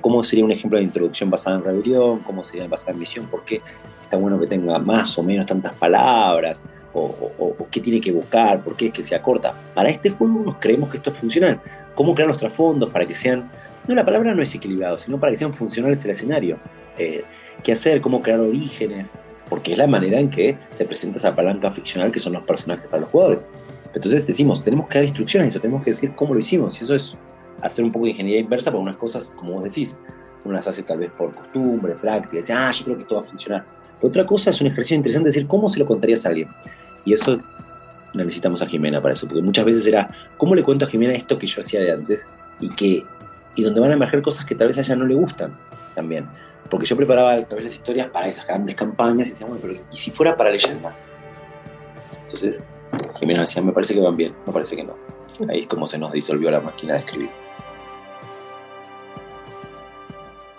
cómo, sería un ejemplo de introducción basada en rebelión, cómo sería basada en misión, porque está bueno que tenga más o menos tantas palabras, o, qué tiene que buscar, por qué es que se acorta. Para este juego nos creemos que esto es funcional. ¿Cómo crear los trasfondos para que sean, no la palabra no es equilibrado, sino para que sean funcionales el escenario? Eh, ¿Qué hacer? ¿Cómo crear orígenes? Porque es la manera en que se presenta esa palanca ficcional que son los personajes para los jugadores. Entonces decimos, tenemos que dar instrucciones, eso tenemos que decir cómo lo hicimos. Y eso es hacer un poco de ingeniería inversa para unas cosas, como vos decís. Uno las hace tal vez por costumbre, práctica, dice, ah, yo creo que esto va a funcionar. otra cosa es un ejercicio interesante decir cómo se lo contarías a alguien. Y eso necesitamos a Jimena para eso, porque muchas veces era, ¿cómo le cuento a Jimena esto que yo hacía de antes? Y, que, y donde van a emerger cosas que tal vez a ella no le gustan también. Porque yo preparaba tal vez las historias para esas grandes campañas y decía, bueno, pero ¿y si fuera para leyenda? Entonces, Jimena decía, me parece que van bien, me parece que no. Ahí es como se nos disolvió la máquina de escribir.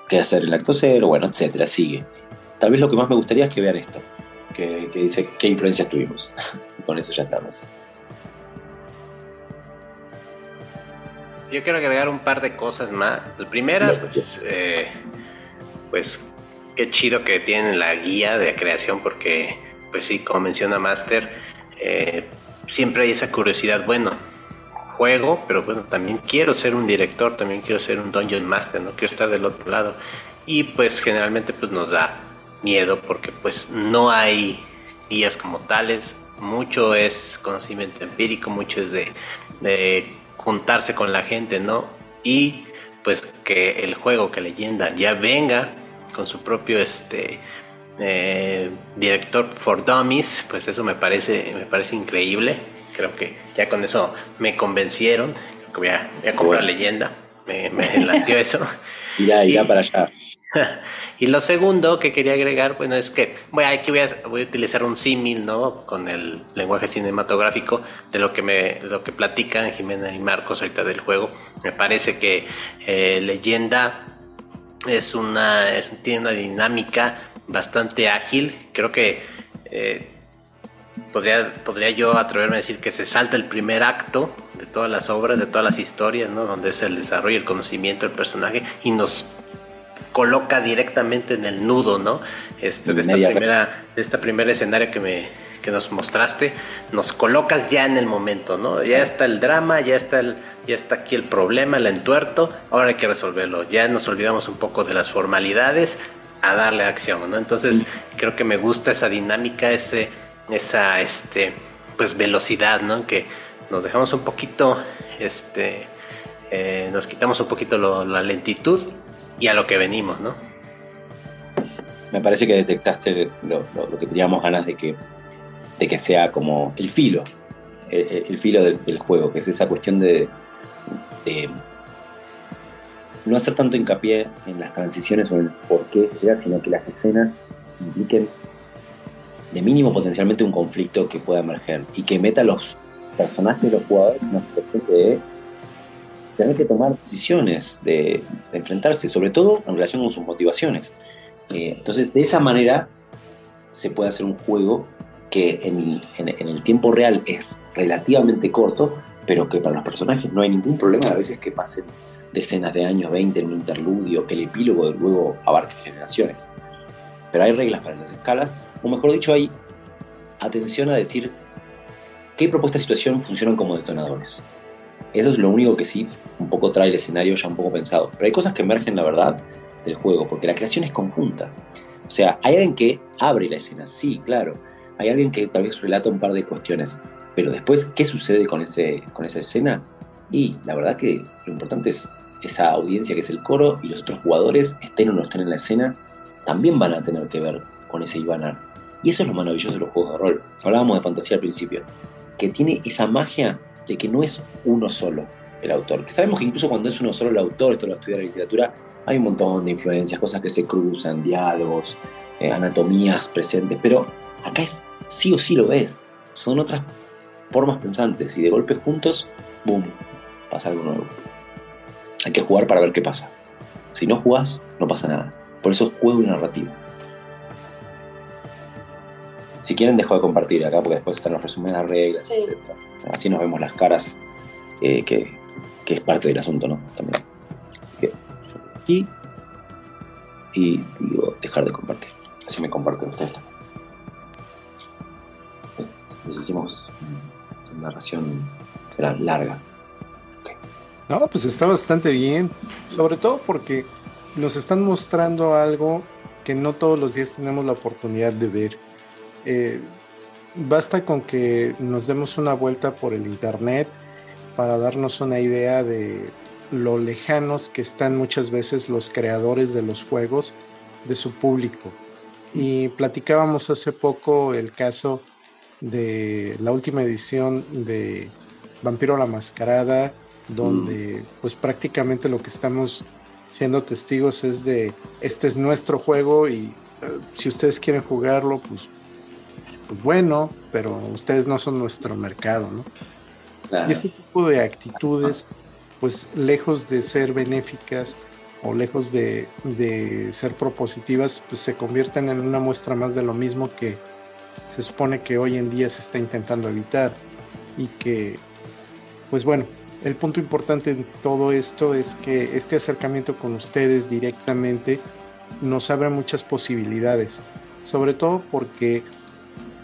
¿Qué hacer el acto cero? Bueno, etcétera, sigue. Tal vez lo que más me gustaría es que vean esto que, dice qué influencias tuvimos. con eso ya estamos. Yo quiero agregar un par de cosas más. La primera, pues, eh, pues qué chido que tienen la guía de creación porque, pues sí, como menciona Master, eh, siempre hay esa curiosidad, bueno, juego, pero bueno, también quiero ser un director, también quiero ser un Dungeon Master, no quiero estar del otro lado. Y pues generalmente pues nos da miedo porque pues no hay guías como tales, mucho es conocimiento empírico, mucho es de, juntarse con la gente, ¿no? Y pues que el juego, que leyenda ya venga con su propio este eh, director for dummies, pues eso me parece, me parece increíble. Creo que ya con eso me convencieron. Creo que voy a, comprar leyenda. Me, me eso. Irá, irá para allá. Y lo segundo que quería agregar, bueno, es que bueno, aquí voy a, voy a utilizar un símil, ¿no? Con el lenguaje cinematográfico de lo que me lo que platican Jimena y Marcos ahorita del juego. Me parece que eh, Leyenda es una tiene una dinámica bastante ágil. Creo que eh, podría, podría yo atreverme a decir que se salta el primer acto de todas las obras, de todas las historias, ¿no? Donde es el desarrollo, el conocimiento del personaje y nos coloca directamente en el nudo, ¿no? Este, de, esta primera, de esta primera escenario que, me, que nos mostraste, nos colocas ya en el momento, ¿no? Ya está el drama, ya está, el, ya está aquí el problema, el entuerto, ahora hay que resolverlo. Ya nos olvidamos un poco de las formalidades a darle acción, ¿no? Entonces, creo que me gusta esa dinámica, ese, esa, este, pues velocidad, ¿no? Que nos dejamos un poquito, este, eh, nos quitamos un poquito la lentitud y a lo que venimos, ¿no? Me parece que detectaste lo, que teníamos ganas de que, de que sea como el filo, el, filo del, juego, que es esa cuestión de, no hacer tanto hincapié en las transiciones o en el por qué sino que las escenas impliquen de mínimo potencialmente un conflicto que pueda emerger y que meta a los personajes y los jugadores en una situación de tener que tomar decisiones, de, enfrentarse, sobre todo en relación con sus motivaciones. Eh, entonces, de esa manera se puede hacer un juego que en, en, el tiempo real es relativamente corto, pero que para los personajes no hay ningún problema a veces que pasen decenas de años, 20 en un interludio, que el epílogo luego abarque generaciones. Pero hay reglas para esas escalas, o mejor dicho, hay atención a decir qué propuestas de situación funcionan como detonadores. Eso es lo único que sí un poco trae el escenario ya un poco pensado. Pero hay cosas que emergen, la verdad, del juego, porque la creación es conjunta. O sea, hay alguien que abre la escena, sí, claro. Hay alguien que tal vez relata un par de cuestiones. Pero después, ¿qué sucede con, ese, con esa escena? Y la verdad que lo importante es esa audiencia que es el coro y los otros jugadores, estén o no estén en la escena, también van a tener que ver con ese Ivanar. Y eso es lo maravilloso de los juegos de rol. Hablábamos de fantasía al principio, que tiene esa magia de que no es uno solo el autor. sabemos que incluso cuando es uno solo el autor, esto lo estudia la literatura, hay un montón de influencias, cosas que se cruzan, diálogos, eh, anatomías presentes, pero acá es sí o sí lo ves. Son otras formas pensantes y de golpe juntos, boom, pasa algo nuevo. Hay que jugar para ver qué pasa. Si no jugás, no pasa nada. Por eso juego y narrativo. Si quieren, dejo de compartir acá porque después están los resúmenes de reglas, etc. Así nos vemos las caras, eh, que, es parte del asunto, ¿no? También. Aquí. Y digo, dejar de compartir. Así me comparten ustedes también. Les hicimos una narración larga. No, pues está bastante bien. Sobre todo porque nos están mostrando algo que no todos los días tenemos la oportunidad de ver eh, basta con que nos demos una vuelta por el internet para darnos una idea de lo lejanos que están muchas veces los creadores de los juegos de su público. Y platicábamos hace poco el caso de la última edición de Vampiro la Mascarada, donde mm. pues prácticamente lo que estamos siendo testigos es de este es nuestro juego y eh, si ustedes quieren jugarlo, pues pues bueno, pero ustedes no son nuestro mercado, ¿no? Y ese tipo de actitudes, pues lejos de ser benéficas o lejos de, ser propositivas, pues se convierten en una muestra más de lo mismo que se supone que hoy en día se está intentando evitar. Y que, pues bueno, el punto importante de todo esto es que este acercamiento con ustedes directamente nos abre muchas posibilidades, sobre todo porque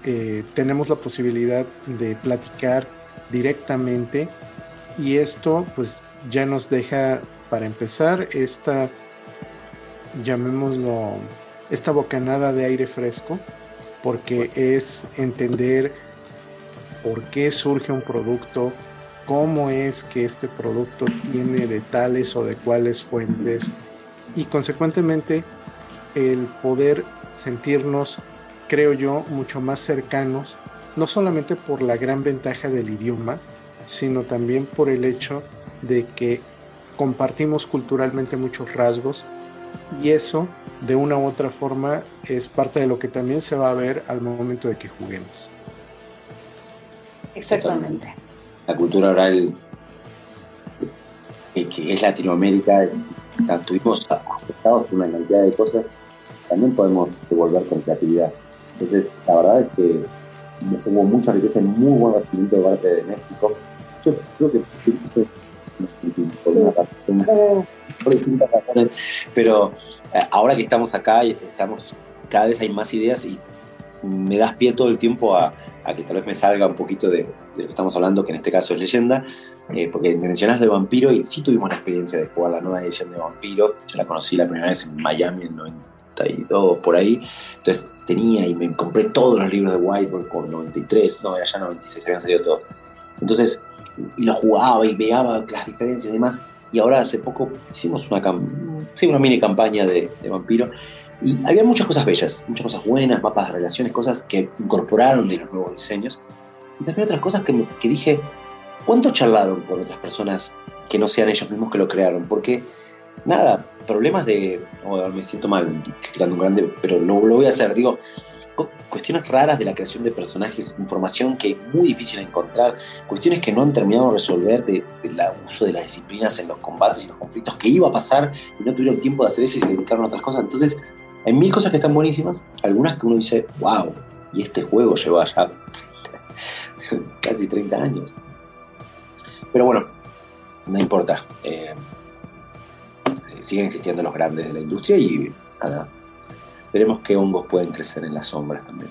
eh, tenemos la posibilidad de platicar directamente y esto pues ya nos deja para empezar esta llamémoslo esta bocanada de aire fresco porque es entender por qué surge un producto, cómo es que este producto tiene de tales o de cuáles fuentes y consecuentemente el poder sentirnos creo yo, mucho más cercanos, no solamente por la gran ventaja del idioma, sino también por el hecho de que compartimos culturalmente muchos rasgos y eso de una u otra forma es parte de lo que también se va a ver al momento de que juguemos. Exactamente. La cultura oral que es Latinoamérica, estuvimos afectados por una cantidad de cosas, también podemos devolver con creatividad. Entonces, la verdad es que hubo mucha riqueza y muy buen recibimiento de parte de México. Yo creo que por una razón, por distintas razones, pero eh, ahora que estamos acá, estamos, cada vez hay más ideas y me das pie todo el tiempo a, que tal vez me salga un poquito de, lo que estamos hablando, que en este caso es leyenda, eh, porque me mencionas de Vampiro y sí tuvimos la experiencia de jugar la nueva edición de Vampiro. Yo la conocí la primera vez en Miami en 92, por ahí. Entonces tenía y me compré todos los libros de Whiteboard con 93, no, era ya 96, habían salido todos. Entonces, y lo jugaba y veía las diferencias y demás. Y ahora hace poco hicimos una, sí, una mini campaña de, de, Vampiro. Y había muchas cosas bellas, muchas cosas buenas, mapas de relaciones, cosas que incorporaron de los nuevos diseños. Y también otras cosas que, que dije, ¿cuánto charlaron con otras personas que no sean ellos mismos que lo crearon? Porque nada, problemas de. Me siento mal criticando un grande, pero lo, voy a hacer. Digo, cuestiones raras de la creación de personajes, información que es muy difícil encontrar, cuestiones que no han terminado de resolver del de, uso de las disciplinas en los combates y los conflictos, que iba a pasar y no tuvieron tiempo de hacer eso y se dedicaron a otras cosas. Entonces, hay mil cosas que están buenísimas, algunas que uno dice, wow, y este juego lleva ya casi 30 años. Pero bueno, no importa. Eh, siguen existiendo los grandes de la industria y nada, veremos qué hongos pueden crecer en las sombras también.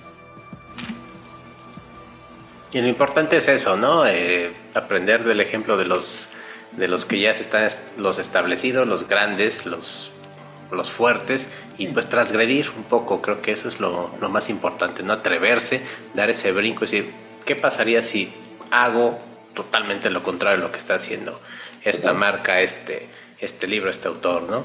Y lo importante es eso, ¿no? Eh, aprender del ejemplo de los, de los que ya están los establecidos, los grandes, los, los fuertes, y pues transgredir un poco, creo que eso es lo, lo más importante, ¿no? Atreverse, dar ese brinco, decir, ¿qué pasaría si hago totalmente lo contrario de lo que está haciendo esta marca, este, este libro, este autor, ¿no?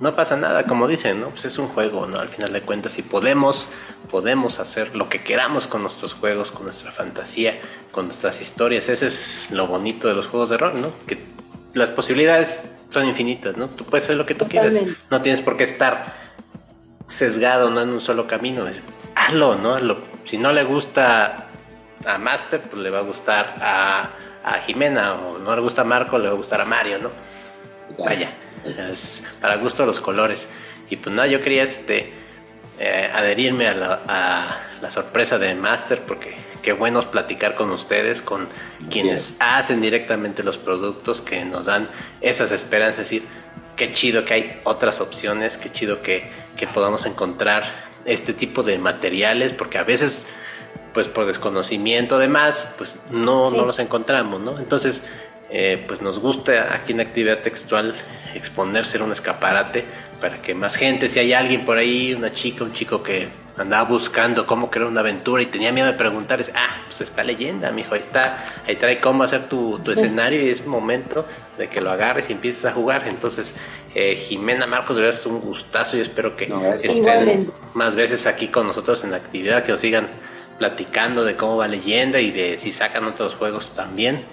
No pasa nada, como dicen, ¿no? Pues es un juego, ¿no? Al final de cuentas, y podemos, podemos hacer lo que queramos con nuestros juegos, con nuestra fantasía, con nuestras historias. Ese es lo bonito de los juegos de rol, ¿no? Que las posibilidades son infinitas, ¿no? Tú puedes hacer lo que tú quieras. No tienes por qué estar sesgado, ¿no? En un solo camino. hazlo, ¿no? si no le gusta a Master, pues le va a gustar a, a Jimena, o no le gusta a Marco, le va a gustar a Mario, ¿no? Vaya, es para gusto los colores. Y pues nada, yo quería este, eh, adherirme a la, sorpresa de Master porque qué bueno es platicar con ustedes, con quienes hacen directamente los productos que nos dan esas esperanzas, es decir, qué chido que hay otras opciones, qué chido que, que podamos encontrar este tipo de materiales, porque a veces pues por desconocimiento demás, pues no, no los encontramos, ¿no? Entonces, eh, pues nos gusta aquí en actividad textual exponerse en un escaparate para que más gente, si hay alguien por ahí, una chica, un chico que andaba buscando cómo crear una aventura y tenía miedo de preguntar, es, ah, pues está leyenda, mijo, ahí está, ahí trae cómo hacer tu, escenario y es momento de que lo agarres y empieces a jugar. Entonces, eh, Jimena Marcos, de verdad es un gustazo y espero que estén más veces aquí con nosotros en la actividad, que nos sigan platicando de cómo va leyenda y de si sacan otros juegos también.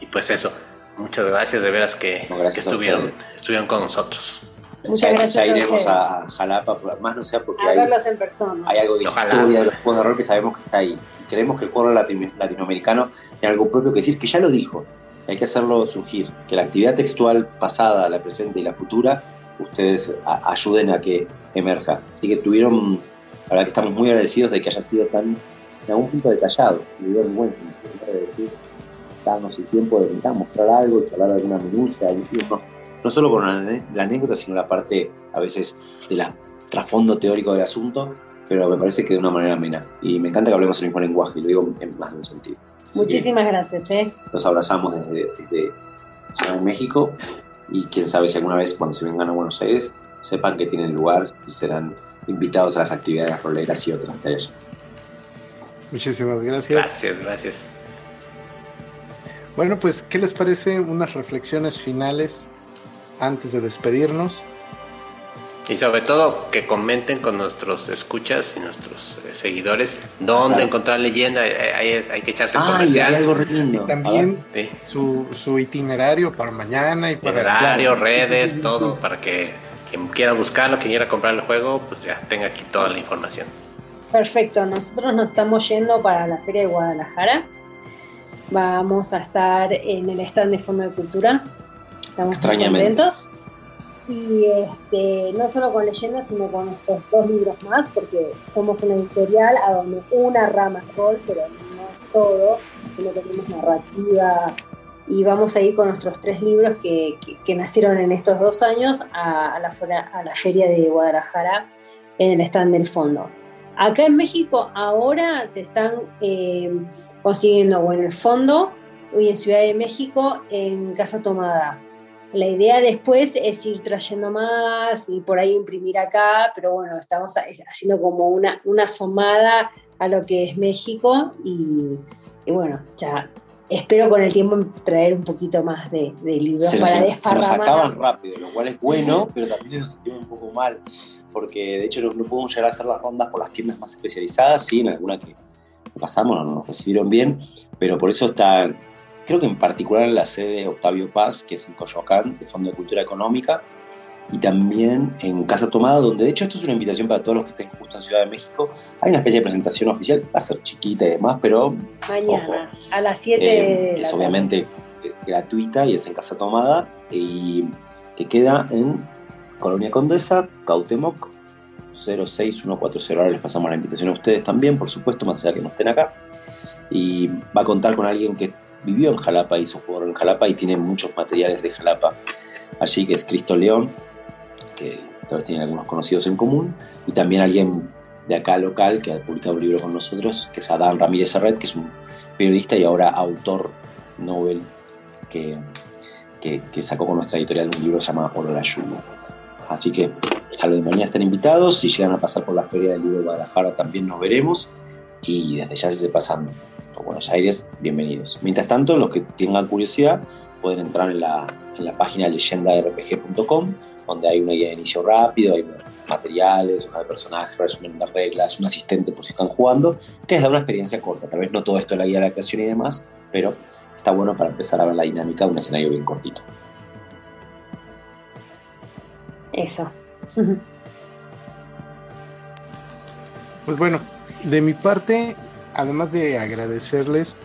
Y pues eso, muchas gracias de veras que, estuvieron, estuvieron con nosotros. Muchas gracias. Ya iremos a, Jalapa, más no sea porque hay, en persona. hay algo de historia de los juegos de rol que sabemos que está ahí. Queremos que el juego latinoamericano tenga algo propio que decir, que ya lo dijo. Hay que hacerlo surgir. Que la actividad textual pasada, la presente y la futura, ustedes ayuden a que emerja. Así que tuvieron, la verdad que estamos muy agradecidos de que haya sido tan, en algún punto detallado. Me dio vergüenza, de decir darnos el tiempo de intentar mostrar algo y hablar de alguna minucia, no, no solo con la, anécdota, sino la parte a veces del trasfondo teórico del asunto, pero me parece que de una manera amena. Y me encanta que hablemos el mismo lenguaje, y lo digo en más de un sentido. Muchísimas gracias. ¿eh? Los abrazamos desde, Ciudad de México y quién sabe si alguna vez cuando se vengan a Buenos Aires sepan que tienen lugar y serán invitados a las actividades roleras y otras que hay Muchísimas gracias. Gracias, gracias. Bueno, pues, ¿qué les parece unas reflexiones finales antes de despedirnos? Y sobre todo que comenten con nuestros escuchas y nuestros eh, seguidores dónde encontrar leyenda. Eh, hay, que echarse ah, comercial. algo y también su, itinerario para mañana y para. Itinerario, redes, todo, para que quien quiera buscarlo, quien quiera comprar el juego, pues ya tenga aquí toda la información. Perfecto, nosotros nos estamos yendo para la Feria de Guadalajara Vamos a estar en el stand de Fondo de Cultura. Estamos muy contentos. Y este, no solo con leyendas, sino con estos dos libros más, porque somos una editorial a donde una rama es rol, pero no es todo, sino que tenemos narrativa. Y vamos a ir con nuestros tres libros que, que, nacieron en estos dos años a, la, a la Feria de Guadalajara en el stand del fondo. Acá en México ahora se están eh, consiguiendo o en el fondo y en Ciudad de México en Casa Tomada. La idea después es ir trayendo más y por ahí imprimir acá, pero bueno, estamos haciendo como una, una asomada a lo que es México y, bueno, ya espero con el tiempo traer un poquito más de, libros para desparramar. Se nos acaban rápido, lo cual es bueno, pero también nos sentimos un poco mal, porque de hecho no, no, podemos llegar a hacer las rondas por las tiendas más especializadas, sí, en alguna que pasamos, no nos recibieron bien, pero por eso está, creo que en particular en la sede Octavio Paz, que es en Coyoacán, de Fondo de Cultura Económica, y también en Casa Tomada, donde de hecho esto es una invitación para todos los que estén justo en Ciudad de México. Hay una especie de presentación oficial, va a ser chiquita y demás, pero... Mañana, a las 7 eh, Es obviamente gratuita y es en Casa Tomada y que queda en Colonia Condesa, Cautemoc, 06140. Ahora les pasamos la invitación a ustedes también, por supuesto, más allá que no estén acá. Y va a contar con alguien que vivió en Jalapa, hizo fútbol en Jalapa y tiene muchos materiales de Jalapa allí, que es Cristo León, que tal vez tienen algunos conocidos en común, y también alguien de acá local que ha publicado un libro con nosotros, que es Adán Ramírez Serret, que es un periodista y ahora autor Nobel que, que, sacó con nuestra editorial un libro llamado Por la Lluvia. Así que a lo de mañana están invitados, si llegan a pasar por la Feria del Libro de Guadalajara también nos veremos y desde ya se pasan por Buenos Aires, bienvenidos. Mientras tanto, los que tengan curiosidad pueden entrar en la, en la página leyendarpg.com donde hay una guía de inicio rápido, hay materiales, hoja de personajes, resumen de reglas, un asistente por si están jugando, que es da una experiencia corta. Tal vez no todo esto es la guía de la creación y demás, pero está bueno para empezar a ver la dinámica de un escenario bien cortito. Eso. Pues bueno, de mi parte, además de agradecerles,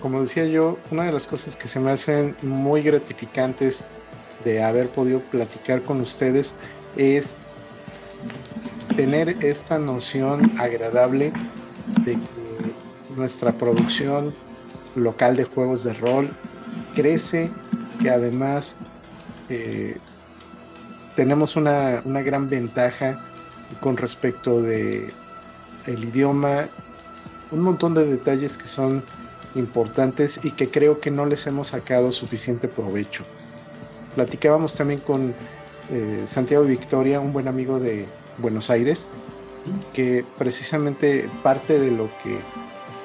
como decía yo, una de las cosas que se me hacen muy gratificantes de haber podido platicar con ustedes es tener esta noción agradable de que nuestra producción local de juegos de rol crece, que además eh, tenemos una, una, gran ventaja con respecto de el idioma, un montón de detalles que son importantes y que creo que no les hemos sacado suficiente provecho. Platicábamos también con eh, Santiago Victoria, un buen amigo de Buenos Aires, que precisamente parte de lo que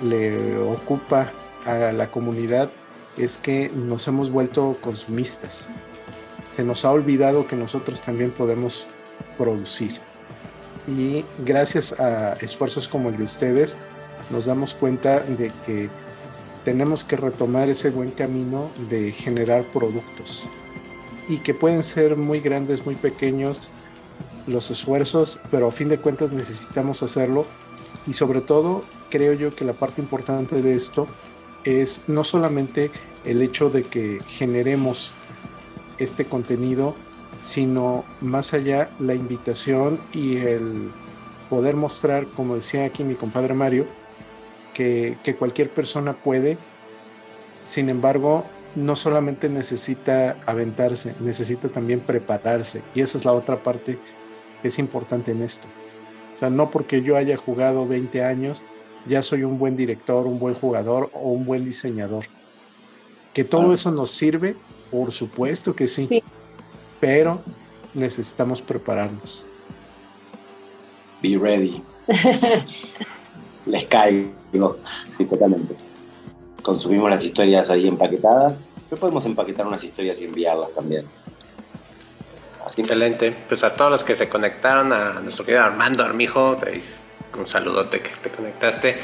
le ocupa a la comunidad es que nos hemos vuelto consumistas. Se nos ha olvidado que nosotros también podemos producir. Y gracias a esfuerzos como el de ustedes, nos damos cuenta de que tenemos que retomar ese buen camino de generar productos y que pueden ser muy grandes, muy pequeños los esfuerzos, pero a fin de cuentas necesitamos hacerlo y sobre todo creo yo que la parte importante de esto es no solamente el hecho de que generemos este contenido, sino más allá la invitación y el poder mostrar, como decía aquí mi compadre Mario, que, que cualquier persona puede, sin embargo, no solamente necesita aventarse, necesita también prepararse. Y esa es la otra parte que es importante en esto. O sea, no porque yo haya jugado 20 años, ya soy un buen director, un buen jugador o un buen diseñador. Que todo eso nos sirve, por supuesto que sí, pero necesitamos prepararnos. Be ready. Les caigo, sí, totalmente consumimos las historias ahí empaquetadas, pero podemos empaquetar unas historias y enviarlas también. Así. Excelente. Pues a todos los que se conectaron, a nuestro querido Armando Armijo, un saludote que te conectaste.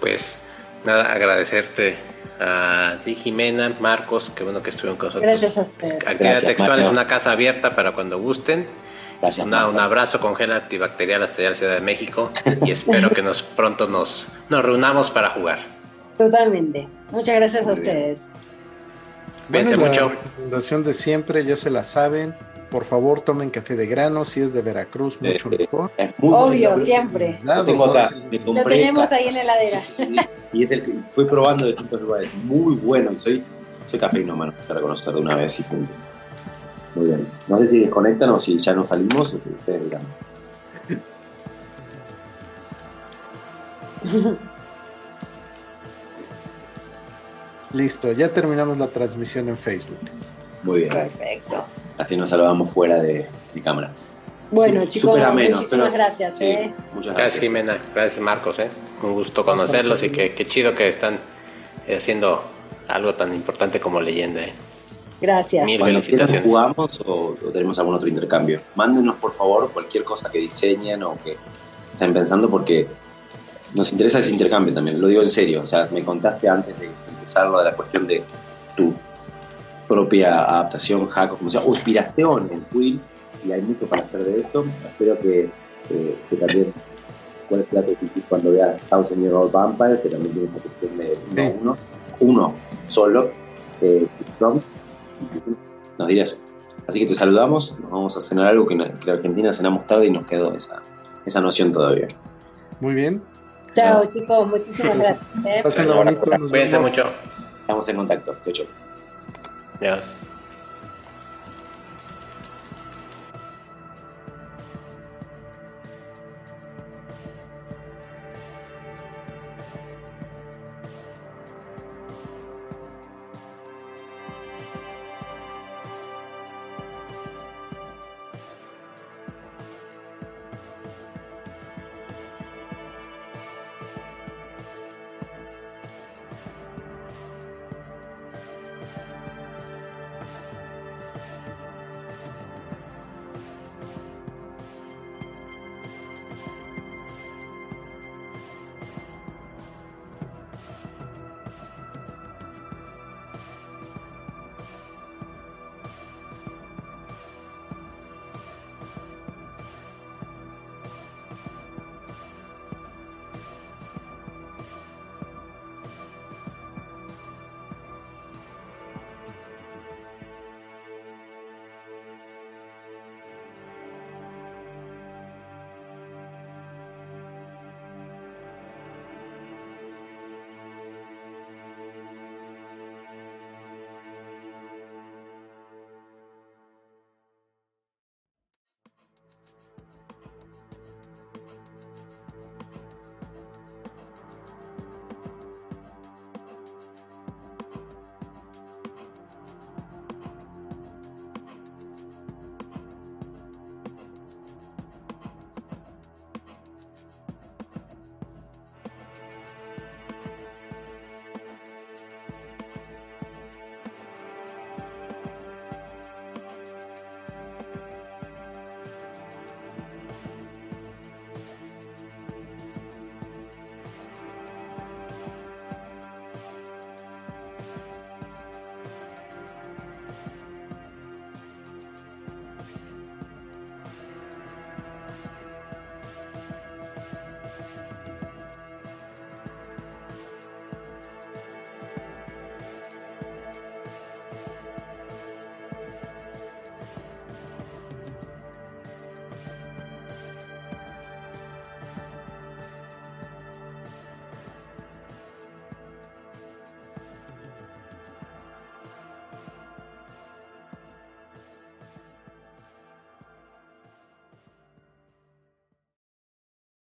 Pues nada, agradecerte a ti, Jimena, Marcos, qué bueno que estuvieron con nosotros. Gracias a ustedes. Actividad Textual es una casa abierta para cuando gusten. Gracias, un abrazo con gel antibacterial hasta allá la Ciudad de México y espero que nos pronto nos, nos reunamos para jugar. Totalmente. Muchas gracias a ustedes. Bueno, mucho. La recomendación de siempre, ya se la saben. Por favor, tomen café de grano, si es de Veracruz, mucho mejor. Obvio, siempre. Lo tengo acá, Lo tenemos ahí en la heladera. y es el que fui probando de distintos lugares. Muy bueno. Y soy, soy cafeinómano, para conocer de una vez y punto. Muy bien. No sé si desconectan o si ya no salimos, ustedes dirán. Listo, ya terminamos la transmisión en Facebook. Muy bien. Perfecto. Así nos saludamos fuera de, mi cámara. Bueno, chicos, muchísimas gracias. ¿eh? Muchas gracias. Jimena. Gracias, Marcos. ¿eh? Un gusto conocerlos y qué, chido que están haciendo algo tan importante como leyenda. ¿eh? Gracias. Mil felicitaciones. ¿Jugamos o, o, tenemos algún otro intercambio? Mándenos, por favor, cualquier cosa que diseñen o que estén pensando porque nos interesa ese intercambio también. Lo digo en serio. O sea, me contaste antes de algo de la cuestión de tu propia adaptación, hack, como sea, o inspiración en Quill, y hay mucho para hacer de eso. Espero que, eh, que también puedes plato cuando veas Thousand Year Old Vampire, que también tiene esa cuestión de uno a uno, uno solo, eh, nos dirías. Así que te saludamos, nos vamos a cenar algo que, en Argentina cenamos tarde y nos quedó esa, esa noción todavía. Muy bien. Chao, chicos, muchísimas gracias. Pásenlo bonito. Cuídense mucho. Estamos en contacto. Chau, chau. Yes.